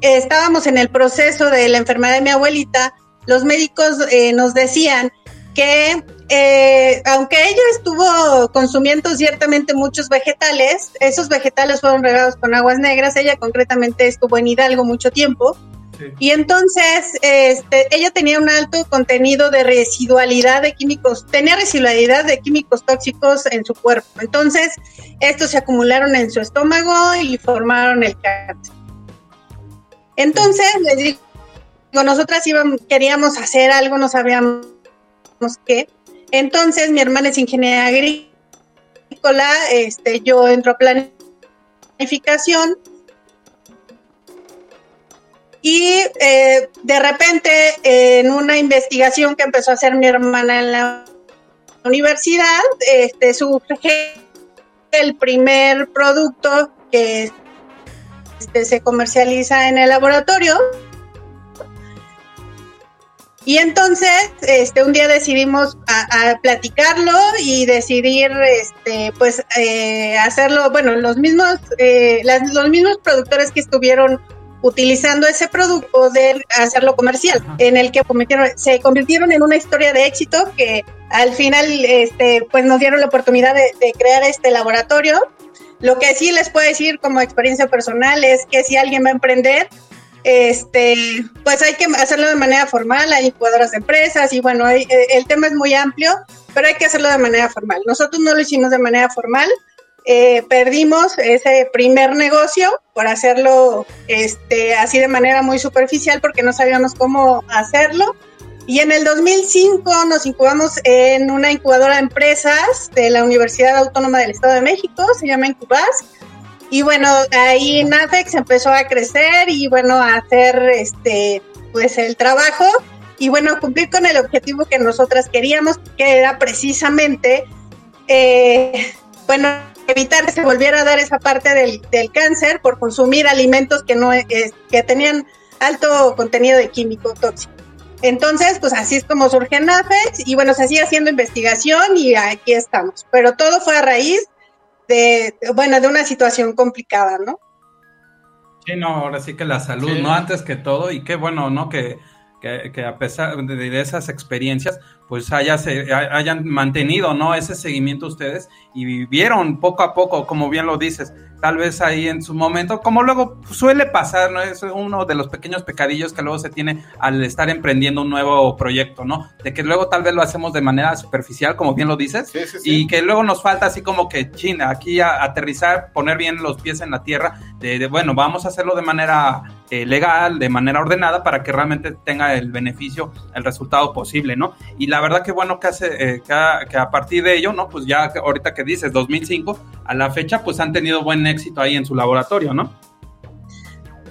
estábamos en el proceso de la enfermedad de mi abuelita, los médicos eh, nos decían que eh, aunque ella estuvo consumiendo ciertamente muchos vegetales, esos vegetales fueron regados con aguas negras, ella concretamente estuvo en Hidalgo mucho tiempo, y entonces este, ella tenía un alto contenido de residualidad de químicos, tenía residualidad de químicos tóxicos en su cuerpo. Entonces, estos se acumularon en su estómago y formaron el cáncer. Entonces, les digo, nosotras íbamos, queríamos hacer algo, no sabíamos qué. Entonces, mi hermana es ingeniera agrícola, este, yo entro a planificación y eh, de repente, en una investigación que empezó a hacer mi hermana en la universidad, este, surge el primer producto que este, se comercializa en el laboratorio. Y entonces, este, un día decidimos platicarlo y decidir, este, pues, eh, hacerlo, bueno, los mismos, eh, las- los mismos productores que estuvieron utilizando ese producto poder hacerlo comercial, en el que se convirtieron en una historia de éxito que al final este, pues nos dieron la oportunidad de, de crear este laboratorio. Lo que sí les puedo decir como experiencia personal es que si alguien va a emprender, este, pues hay que hacerlo de manera formal, hay incubadoras de empresas y bueno, hay- eh, el tema es muy amplio, pero hay que hacerlo de manera formal. Nosotros no lo hicimos de manera formal, eh, perdimos ese primer negocio por hacerlo este, así de manera muy superficial porque no sabíamos cómo hacerlo. Y en el 2005 nos incubamos en una incubadora de empresas de la Universidad Autónoma del Estado de México, se llama Incubas. Y bueno, ahí Nafex empezó a crecer y bueno, a hacer este, pues el trabajo y bueno, cumplir con el objetivo que nosotras queríamos, que era precisamente, eh, bueno, evitar que se volviera a dar esa parte del, del cáncer por consumir alimentos que no eh, que tenían alto contenido de químico tóxico. Entonces, pues así es como surge NAFEX y bueno, se sigue haciendo investigación y aquí estamos. Pero todo fue a raíz de, bueno, de una situación complicada, ¿no? Sí, no, ahora sí que la salud, ¿no? Antes que todo, y qué bueno, ¿no? Que, que, a pesar de, esas experiencias, pues haya, hayan mantenido, ¿no? Ese seguimiento ustedes y vivieron poco a poco, como bien lo dices, tal vez ahí en su momento, como luego suele pasar, ¿no? Es uno de los pequeños pecadillos que luego se tiene al estar emprendiendo un nuevo proyecto, ¿no? De que luego tal vez lo hacemos de manera superficial, como bien lo dices, y que luego nos falta así como que, china, aquí aterrizar, poner bien los pies en la tierra, de, bueno, vamos a hacerlo de manera eh, legal, de manera ordenada, para que realmente tenga el beneficio, el resultado posible, ¿no? Y la verdad que bueno que hace, eh, que, a, que a partir de ello, ¿no? Pues ya ahorita que dices, 2005, a la fecha, pues han tenido buen éxito ahí en su laboratorio, ¿no?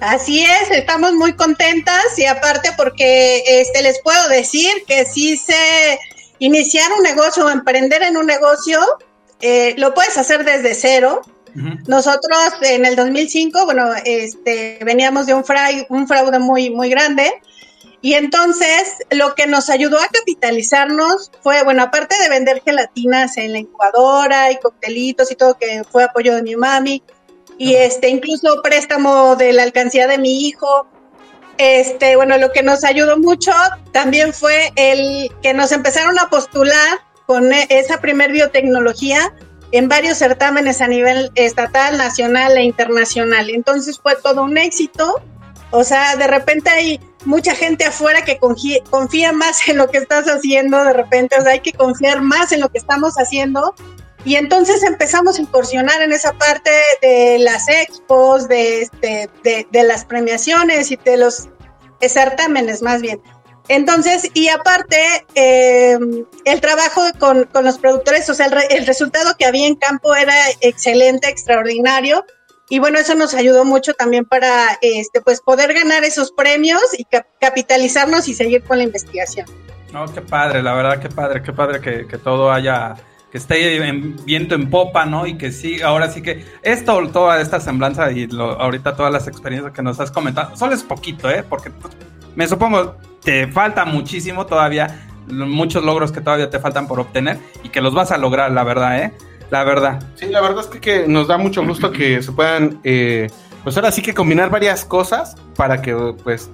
Así es, estamos muy contentas y aparte porque este les puedo decir que si se iniciar un negocio o emprender en un negocio, eh, lo puedes hacer desde cero. Nosotros en el 2005, bueno, este, veníamos de un, un fraude muy, muy grande y entonces lo que nos ayudó a capitalizarnos fue, bueno, aparte de vender gelatinas en la incubadora y coctelitos y todo, que fue apoyo de mi mami, y este, incluso préstamo de la alcancía de mi hijo. Este, bueno, lo que nos ayudó mucho también fue el que nos empezaron a postular con e, esa primer biotecnología en varios certámenes a nivel estatal, nacional e internacional. Entonces fue todo un éxito. O sea, de repente hay mucha gente afuera que confía, más en lo que estás haciendo, de repente, o sea, hay que confiar más en lo que estamos haciendo. Y entonces empezamos a incursionar en esa parte de las expos, de, este, de, las premiaciones y de los certámenes más bien. Entonces, y aparte, eh, el trabajo con, los productores, o sea, el, resultado que había en campo era excelente, extraordinario y bueno, eso nos ayudó mucho también para este, pues poder ganar esos premios y capitalizarnos y seguir con la investigación. No, qué padre, la verdad, qué padre, qué padre que, que todo haya, que esté en, viento en popa, ¿no? Y que sí, ahora sí que esto, toda esta semblanza y ahorita todas las experiencias que nos has comentado, solo es poquito, ¿eh? Porque me supongo te falta muchísimo todavía, muchos logros que todavía te faltan por obtener y que los vas a lograr, la verdad, ¿eh? La verdad. Sí, la verdad es que, nos da mucho gusto que se puedan, eh, pues ahora sí que combinar varias cosas para que pues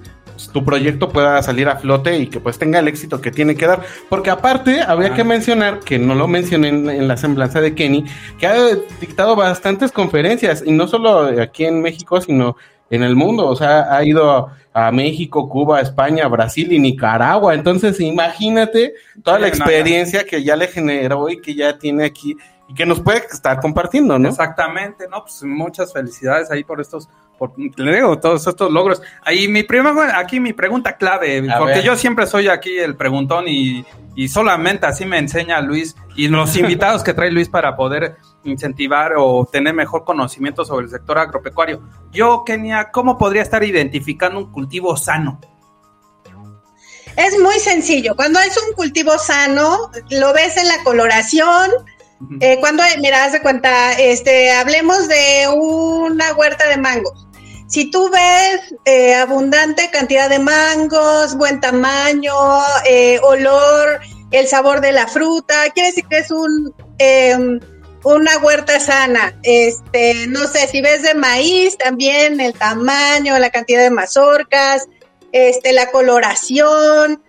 tu proyecto pueda salir a flote y que pues tenga el éxito que tiene que dar. Porque aparte, habría que mencionar, que no lo mencioné en, la semblanza de Kenny, que ha dictado bastantes conferencias, y no solo aquí en México, sino en el mundo. O sea, ha ido a, México, Cuba, España, Brasil y Nicaragua. Entonces, imagínate toda la experiencia que ya le generó y que ya tiene aquí y que nos puede estar compartiendo, ¿no? Exactamente, ¿no? Pues muchas felicidades ahí por estos, por, le digo, todos estos logros. Ahí mi prima, aquí mi pregunta clave, porque yo siempre soy aquí el preguntón y, y solamente así me enseña Luis y los invitados que trae Luis para poder incentivar o tener mejor conocimiento sobre el sector agropecuario. Yo, Kenia, ¿cómo podría estar identificando un cultivo sano? Es muy sencillo. Cuando es un cultivo sano, lo ves en la coloración, eh, cuando, mira, haz de cuenta, este, hablemos de una huerta de mangos. Si tú ves eh, abundante cantidad de mangos, buen tamaño, eh, olor, el sabor de la fruta, quiere decir que es un em, una huerta sana. Este, no sé, si ves de maíz, también el tamaño, la cantidad de mazorcas, este, la coloración.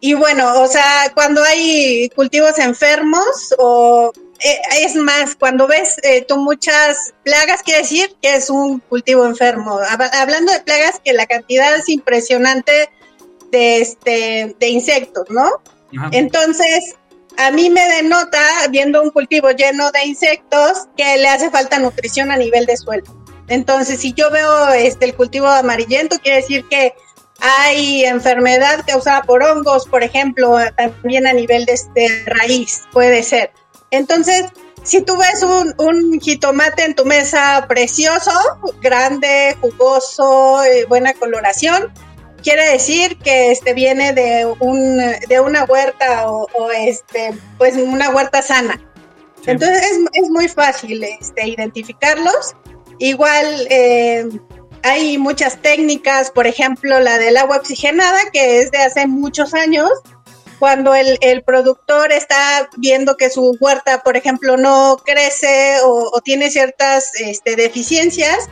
Y bueno, o sea, cuando hay cultivos enfermos o eh, es más, cuando ves eh, tú muchas plagas, quiere decir que es un cultivo enfermo. Hablando de plagas, que la cantidad es impresionante de, este, de insectos, ¿no? Entonces, a mí me denota, viendo un cultivo lleno de insectos, que le hace falta nutrición a nivel de suelo. Entonces, si yo veo este, el cultivo amarillento, quiere decir que hay enfermedad causada por hongos, por ejemplo, también a nivel de este, raíz, puede ser. Entonces, si tú ves un, jitomate en tu mesa precioso, grande, jugoso, eh, buena coloración, quiere decir que este viene de un de una huerta o, este pues una huerta sana. Entonces es, muy fácil este, identificarlos. Igual eh, hay muchas técnicas, por ejemplo, la del agua oxigenada, que es de hace muchos años, cuando el, el productor está viendo que su huerta, por ejemplo, no crece o, o tiene ciertas este, deficiencias,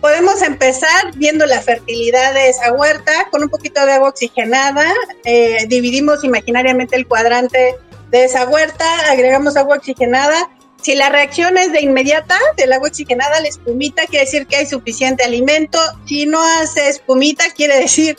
podemos empezar viendo la fertilidad de esa huerta con un poquito de agua oxigenada. Eh, dividimos imaginariamente el cuadrante de esa huerta, agregamos agua oxigenada. Si la reacción es de inmediata, del agua oxigenada, la espumita quiere decir que hay suficiente alimento. Si no hace espumita, quiere decir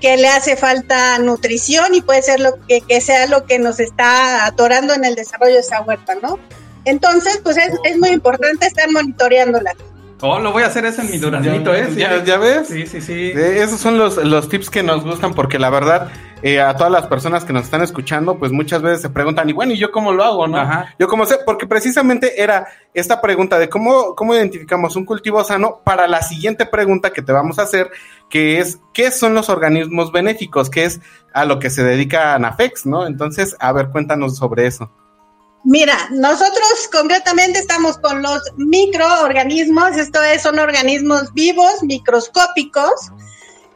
que le hace falta nutrición y puede ser lo que, que sea lo que nos está atorando en el desarrollo de esa huerta, ¿no? Entonces, pues es, es muy importante estar monitoreándola. Oh, lo voy a hacer eso en mi duraznito, ¿eh? ¿Ya, ya ves? Sí, sí, sí. Eh, esos son los, los tips que nos gustan porque la verdad, eh, a todas las personas que nos están escuchando, pues muchas veces se preguntan, y bueno, ¿y yo cómo lo hago, no? Ajá. Yo cómo sé, porque precisamente era esta pregunta de cómo, cómo identificamos un cultivo sano para la siguiente pregunta que te vamos a hacer, que es, ¿qué son los organismos benéficos? Que es a lo que se dedica Anafex, ¿no? Entonces, a ver, cuéntanos sobre eso. Mira, nosotros concretamente estamos con los microorganismos, esto es, son organismos vivos, microscópicos,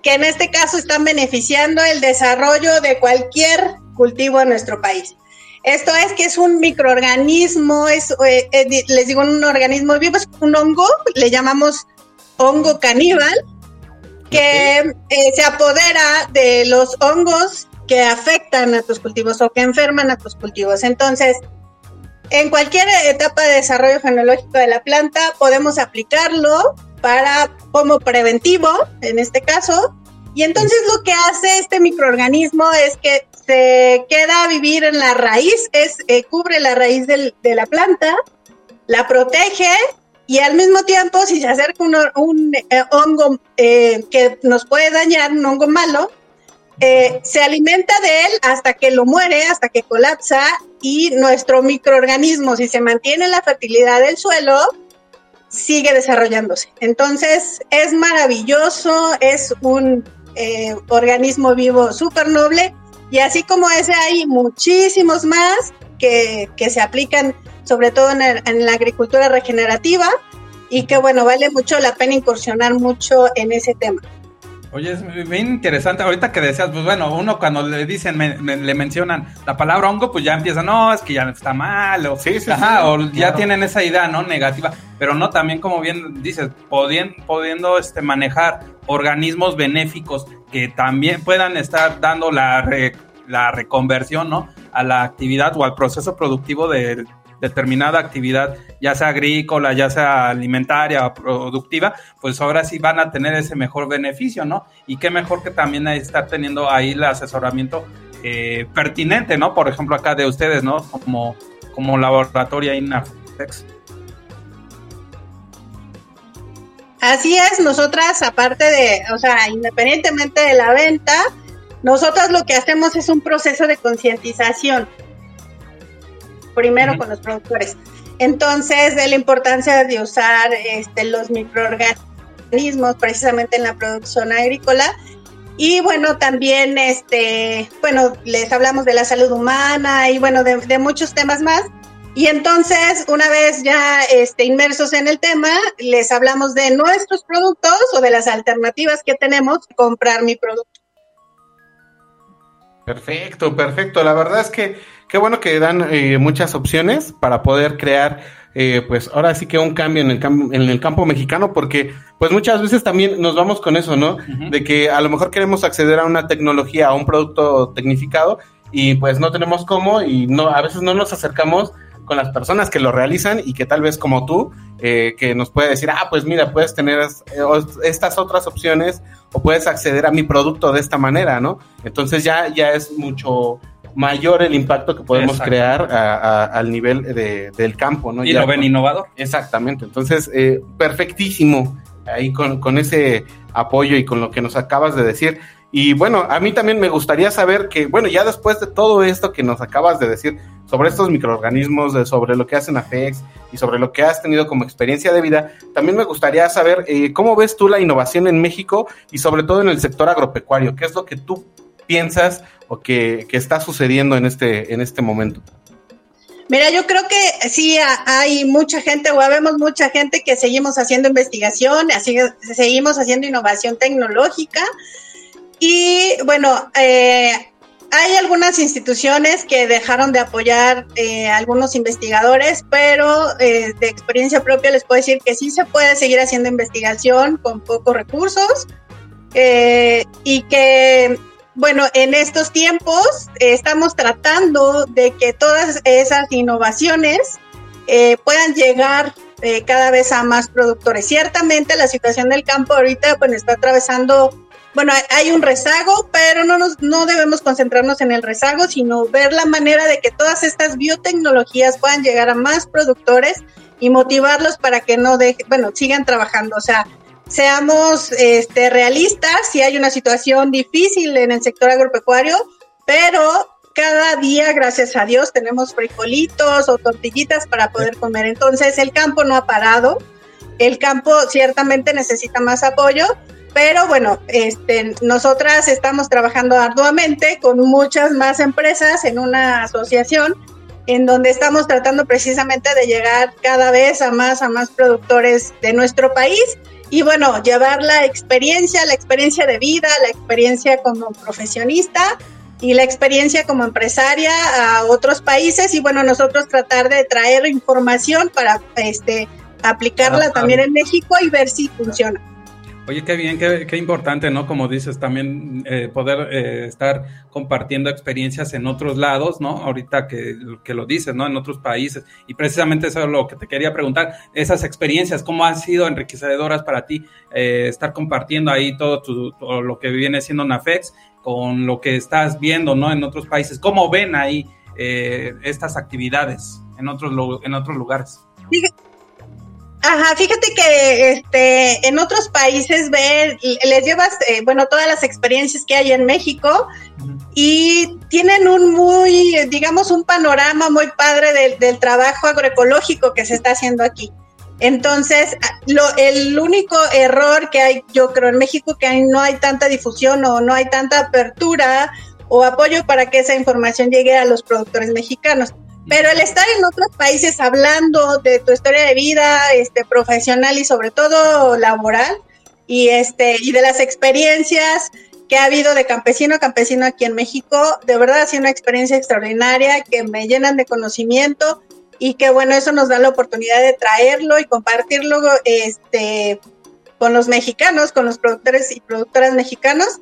que en este caso están beneficiando el desarrollo de cualquier cultivo en nuestro país. Esto es que es un microorganismo, es, eh, eh, les digo un organismo vivo, es un hongo, le llamamos hongo caníbal, que eh, se apodera de los hongos que afectan a tus cultivos o que enferman a tus cultivos. Entonces, en cualquier etapa de desarrollo genológico de la planta podemos aplicarlo para como preventivo, en este caso. Y entonces lo que hace este microorganismo es que se queda a vivir en la raíz, es eh, cubre la raíz del, de la planta, la protege y al mismo tiempo si se acerca un, un eh, hongo eh, que nos puede dañar, un hongo malo, se alimenta de él hasta que lo muere, hasta que colapsa y nuestro microorganismo, si se mantiene la fertilidad del suelo, sigue desarrollándose. Entonces es maravilloso, es un eh, organismo vivo súper noble y así como ese hay muchísimos más que, que se aplican sobre todo en, en la agricultura regenerativa y que bueno, vale mucho la pena incursionar mucho en ese tema. Oye, es bien interesante. Ahorita que decías, pues bueno, uno cuando le dicen, me, me, le mencionan la palabra hongo, pues ya empieza, no, es que ya está mal, o, sí, sí, ajá, sí, o claro. ya tienen esa idea, ¿no? Negativa. Pero no, también como bien dices, podien, pudiendo este, manejar organismos benéficos que también puedan estar dando la, re, la reconversión, ¿no? A la actividad o al proceso productivo de determinada actividad, ya sea agrícola, ya sea alimentaria o productiva, pues ahora sí van a tener ese mejor beneficio, ¿no? Y qué mejor que también estar teniendo ahí el asesoramiento eh, pertinente, ¿no? Por ejemplo, acá de ustedes, ¿no? Como, como laboratorio INAFEX. Así es, nosotras, aparte de, o sea, independientemente de la venta, nosotros lo que hacemos es un proceso de concientización primero uh -huh. con los productores. Entonces, de la importancia de usar este, los microorganismos precisamente en la producción agrícola. Y bueno, también, este, bueno, les hablamos de la salud humana y bueno, de, de muchos temas más. Y entonces, una vez ya este, inmersos en el tema, les hablamos de nuestros productos o de las alternativas que tenemos para comprar mi producto. Perfecto, perfecto. La verdad es que qué bueno que dan eh, muchas opciones para poder crear, eh, pues ahora sí que un cambio en el, cam en el campo mexicano, porque pues muchas veces también nos vamos con eso, ¿no? Uh -huh. De que a lo mejor queremos acceder a una tecnología, a un producto tecnificado y pues no tenemos cómo y no a veces no nos acercamos con las personas que lo realizan y que tal vez como tú, eh, que nos puede decir, ah, pues mira, puedes tener estas otras opciones o puedes acceder a mi producto de esta manera, ¿no? Entonces ya, ya es mucho mayor el impacto que podemos Exacto. crear a, a, al nivel de, del campo, ¿no? Y ya lo ven innovador. Exactamente, entonces, eh, perfectísimo ahí con, con ese apoyo y con lo que nos acabas de decir. Y bueno, a mí también me gustaría saber que, bueno, ya después de todo esto que nos acabas de decir sobre estos microorganismos, de, sobre lo que hacen AFEX y sobre lo que has tenido como experiencia de vida, también me gustaría saber eh, cómo ves tú la innovación en México y sobre todo en el sector agropecuario. ¿Qué es lo que tú piensas o que, que está sucediendo en este, en este momento? Mira, yo creo que sí hay mucha gente o habemos mucha gente que seguimos haciendo investigación, así, seguimos haciendo innovación tecnológica y bueno, eh, hay algunas instituciones que dejaron de apoyar eh, algunos investigadores, pero eh, de experiencia propia les puedo decir que sí se puede seguir haciendo investigación con pocos recursos eh, y que, bueno, en estos tiempos estamos tratando de que todas esas innovaciones puedan llegar cada vez a más productores. Ciertamente la situación del campo ahorita pues, está atravesando bueno, hay un rezago, pero no, nos, no debemos concentrarnos en el rezago, sino ver la manera de que todas estas biotecnologías puedan llegar a más productores y motivarlos para que no dejen, bueno, sigan trabajando. O sea, seamos este, realistas, si hay una situación difícil en el sector agropecuario, pero cada día, gracias a Dios, tenemos frijolitos o tortillitas para poder comer. Entonces, el campo no ha parado. El campo ciertamente necesita más apoyo, pero bueno, este, nosotras estamos trabajando arduamente con muchas más empresas en una asociación en donde estamos tratando precisamente de llegar cada vez a más a más productores de nuestro país y bueno, llevar la experiencia, la experiencia de vida, la experiencia como profesionista y la experiencia como empresaria a otros países y bueno, nosotros tratar de traer información para este aplicarla también en México y ver si funciona. Oye, qué bien, qué, qué importante, ¿no? Como dices, también eh, poder eh, estar compartiendo experiencias en otros lados, ¿no? Ahorita que, que, lo dices, ¿no? En otros países. Y precisamente eso es lo que te quería preguntar, esas experiencias, ¿cómo han sido enriquecedoras para ti eh, estar compartiendo ahí todo, todo, lo que viene siendo NAFEX con lo que estás viendo, ¿no? En otros países. ¿Cómo ven ahí estas actividades en otros, en otros lugares? Ajá, fíjate que este, en otros países ver, les llevas, eh, bueno, todas las experiencias que hay en México y tienen un muy, digamos, un panorama muy padre del, trabajo agroecológico que se está haciendo aquí. Entonces, lo, el único error que hay, yo creo, en México, que no hay tanta difusión o no hay tanta apertura o apoyo para que esa información llegue a los productores mexicanos. Pero el estar en otros países hablando de tu historia de vida, este, profesional y sobre todo laboral, y este, y de las experiencias que ha habido de campesino a campesino aquí en México, de verdad ha sido una experiencia extraordinaria que me llenan de conocimiento y que bueno, eso nos da la oportunidad de traerlo y compartirlo este, con los mexicanos, con los productores y productoras mexicanos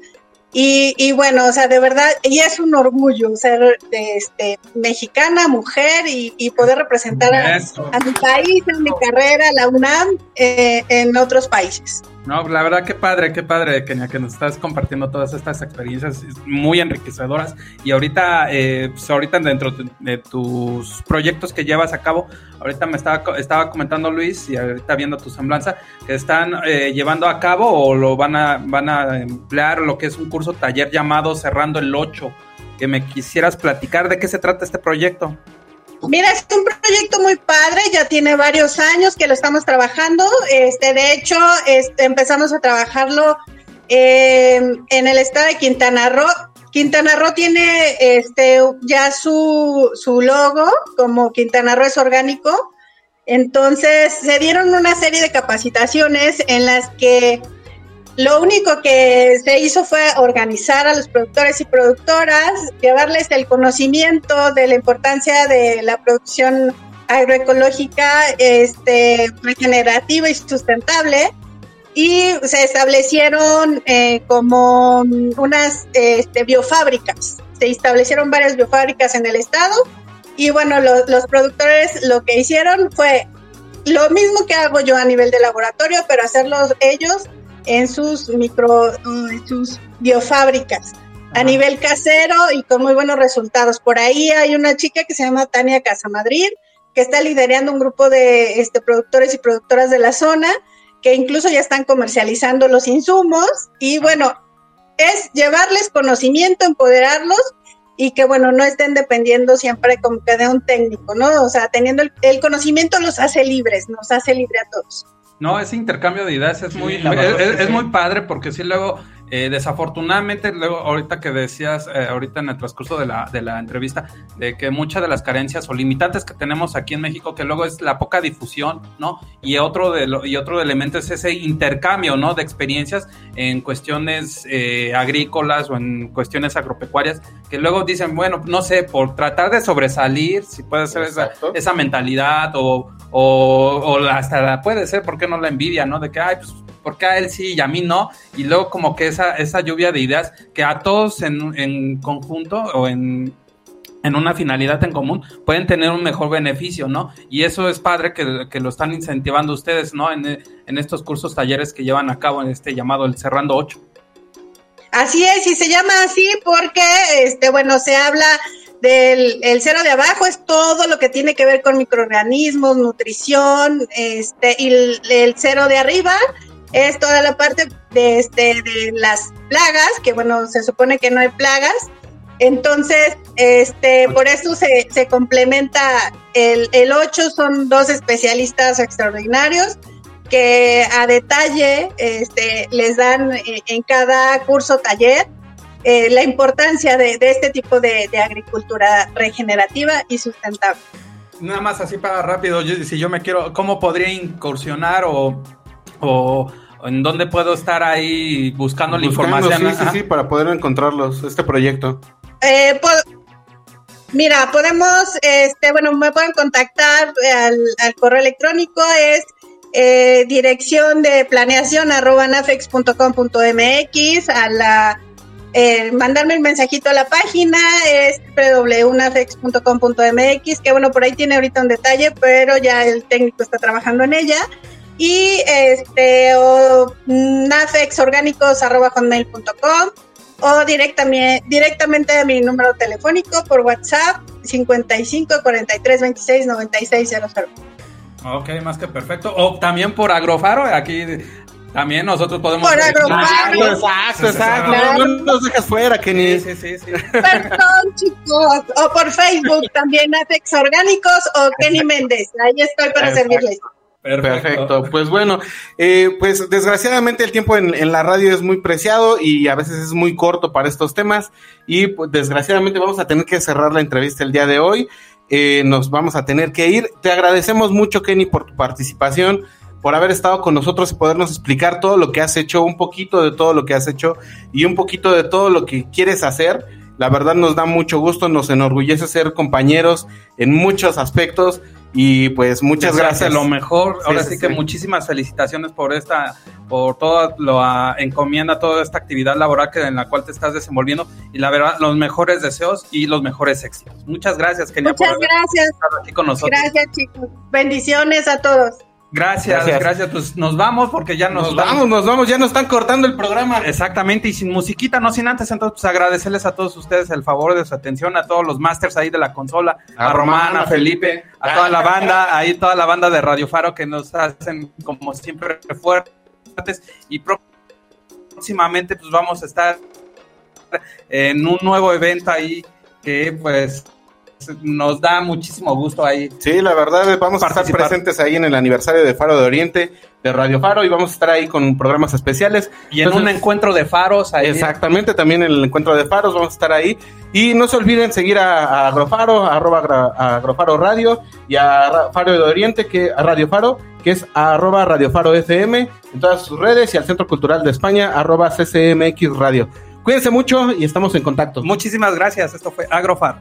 y, y, bueno, o sea, de verdad, y es un orgullo ser este, mexicana, mujer y, y poder representar a, a, mi país, a mi carrera, la UNAM, eh, en otros países. No, la verdad que padre, qué padre, Kenia, que nos estás compartiendo todas estas experiencias muy enriquecedoras. Y ahorita, eh, pues ahorita dentro de, tus proyectos que llevas a cabo, ahorita me estaba, estaba comentando Luis y ahorita viendo tu semblanza, que están eh, llevando a cabo o lo van a, van a emplear lo que es un curso taller llamado Cerrando el 8. Que me quisieras platicar de qué se trata este proyecto. Mira, es un proyecto muy padre, ya tiene varios años que lo estamos trabajando. Este, de hecho, este, empezamos a trabajarlo eh, en el estado de Quintana Roo. Quintana Roo tiene este, ya su, su logo, como Quintana Roo es orgánico. Entonces, se dieron una serie de capacitaciones en las que lo único que se hizo fue organizar a los productores y productoras, llevarles el conocimiento de la importancia de la producción agroecológica, este, regenerativa y sustentable. Y se establecieron eh, como unas este, biofábricas. Se establecieron varias biofábricas en el estado. Y bueno, los productores lo que hicieron fue lo mismo que hago yo a nivel de laboratorio, pero hacerlo ellos en sus micro, en sus biofábricas a nivel casero y con muy buenos resultados. Por ahí hay una chica que se llama Tania Casamadrid, que está liderando un grupo de este, productores y productoras de la zona, que incluso ya están comercializando los insumos y bueno, es llevarles conocimiento, empoderarlos y que bueno, no estén dependiendo siempre como que de un técnico, ¿no? O sea, teniendo el, el conocimiento los hace libres, nos hace libre a todos. No, ese intercambio de ideas es muy, es, es, muy padre porque si luego Eh, desafortunadamente, luego, ahorita que decías, eh, ahorita en el transcurso de la, de la entrevista, de que muchas de las carencias o limitantes que tenemos aquí en México, que luego es la poca difusión, ¿no? Y otro, de lo, y otro elemento es ese intercambio, ¿no? De experiencias en cuestiones eh, agrícolas o en cuestiones agropecuarias, que luego dicen, bueno, no sé, por tratar de sobresalir, si puede ser esa, esa, mentalidad o, o, o hasta puede ser, ¿por qué no la envidia, ¿no? De que, ay, pues porque a él sí y a mí no, y luego como que esa, esa lluvia de ideas que a todos en, en conjunto o en, en una finalidad en común, pueden tener un mejor beneficio, ¿no? Y eso es padre que, que lo están incentivando ustedes, ¿no? En, en, estos cursos, talleres que llevan a cabo en este llamado el Cerrando 8. Así es, y se llama así porque, este, bueno, se habla del el cero de abajo, es todo lo que tiene que ver con microorganismos, nutrición, este, y el, el cero de arriba es toda la parte de, este, de las plagas, que bueno, se supone que no hay plagas. Entonces, este, por eso se, se complementa el, el 8, son dos especialistas extraordinarios que a detalle este, les dan en cada curso taller eh, la importancia de, de, este tipo de, de, agricultura regenerativa y sustentable. Nada más así para rápido, yo, si yo me quiero, ¿cómo podría incursionar o, o ¿En dónde puedo estar ahí buscando, la información? Sí, sí, sí, para poder encontrarlos, este proyecto. Eh, mira, podemos, este, bueno, me pueden contactar al, al correo electrónico, es eh, dirección de planeación arroba nafex.com.mx, a la, eh, mandarme el mensajito a la página, es www.nafex.com.mx, que bueno, por ahí tiene ahorita un detalle, pero ya el técnico está trabajando en ella y este o nafexorgánicos.com o directamente, directamente a mi número telefónico por WhatsApp 55 43 26 96 00. Ok, más que perfecto. O también por Agrofaro, aquí también nosotros podemos. Por Agrofaro. Exacto, exacto. No, nos dejas fuera, Kenny. Sí, sí, sí. Perdón, chicos. O por Facebook también, Nafex Orgánicos o Kenny Méndez. Ahí estoy para servirles. Perfecto. Perfecto. Pues bueno, eh, pues desgraciadamente el tiempo en, en, la radio es muy preciado y a veces es muy corto para estos temas y pues, desgraciadamente vamos a tener que cerrar la entrevista el día de hoy. Eh, nos vamos a tener que ir. Te agradecemos mucho, Kenny, por tu participación, por haber estado con nosotros y podernos explicar todo lo que has hecho, un poquito de todo lo que has hecho y un poquito de todo lo que quieres hacer. La verdad nos da mucho gusto, nos enorgullece ser compañeros en muchos aspectos y pues muchas gracias. Lo mejor. Ahora sí, sí que sí. muchísimas felicitaciones por esta, por toda lo uh, encomienda, toda esta actividad laboral que, en la cual te estás desenvolviendo. Y la verdad, los mejores deseos y los mejores éxitos. Muchas gracias, Kenia. Muchas gracias. aquí con nosotros. Gracias, chicos. Bendiciones a todos. Gracias, gracias, gracias, Pues nos vamos porque ya nos, nos vamos, nos vamos, ya nos están cortando el programa. Exactamente, y sin musiquita, no sin antes, entonces pues agradecerles a todos ustedes el favor de su atención, a todos los masters ahí de la consola, a, a Román, a Felipe, a toda la banda, ahí toda la banda de Radio Faro que nos hacen como siempre fuertes. Y próximamente pues vamos a estar en un nuevo evento ahí que pues nos da muchísimo gusto ahí. Sí, la verdad, vamos a estar presentes ahí en el aniversario de Faro de Oriente, de Radio Faro, y vamos a estar ahí con programas especiales. Y en Entonces, un encuentro de faros. Ahí. Exactamente, también en el encuentro de faros vamos a estar ahí. Y no se olviden seguir a, a Agrofaro, arroba a Agrofaro Radio, y a Faro de Oriente, que a Radio Faro, que es arroba Radio Faro FM, en todas sus redes, y al Centro Cultural de España, arroba CCMX Radio. Cuídense mucho y estamos en contacto. Muchísimas gracias. Esto fue Agrofar.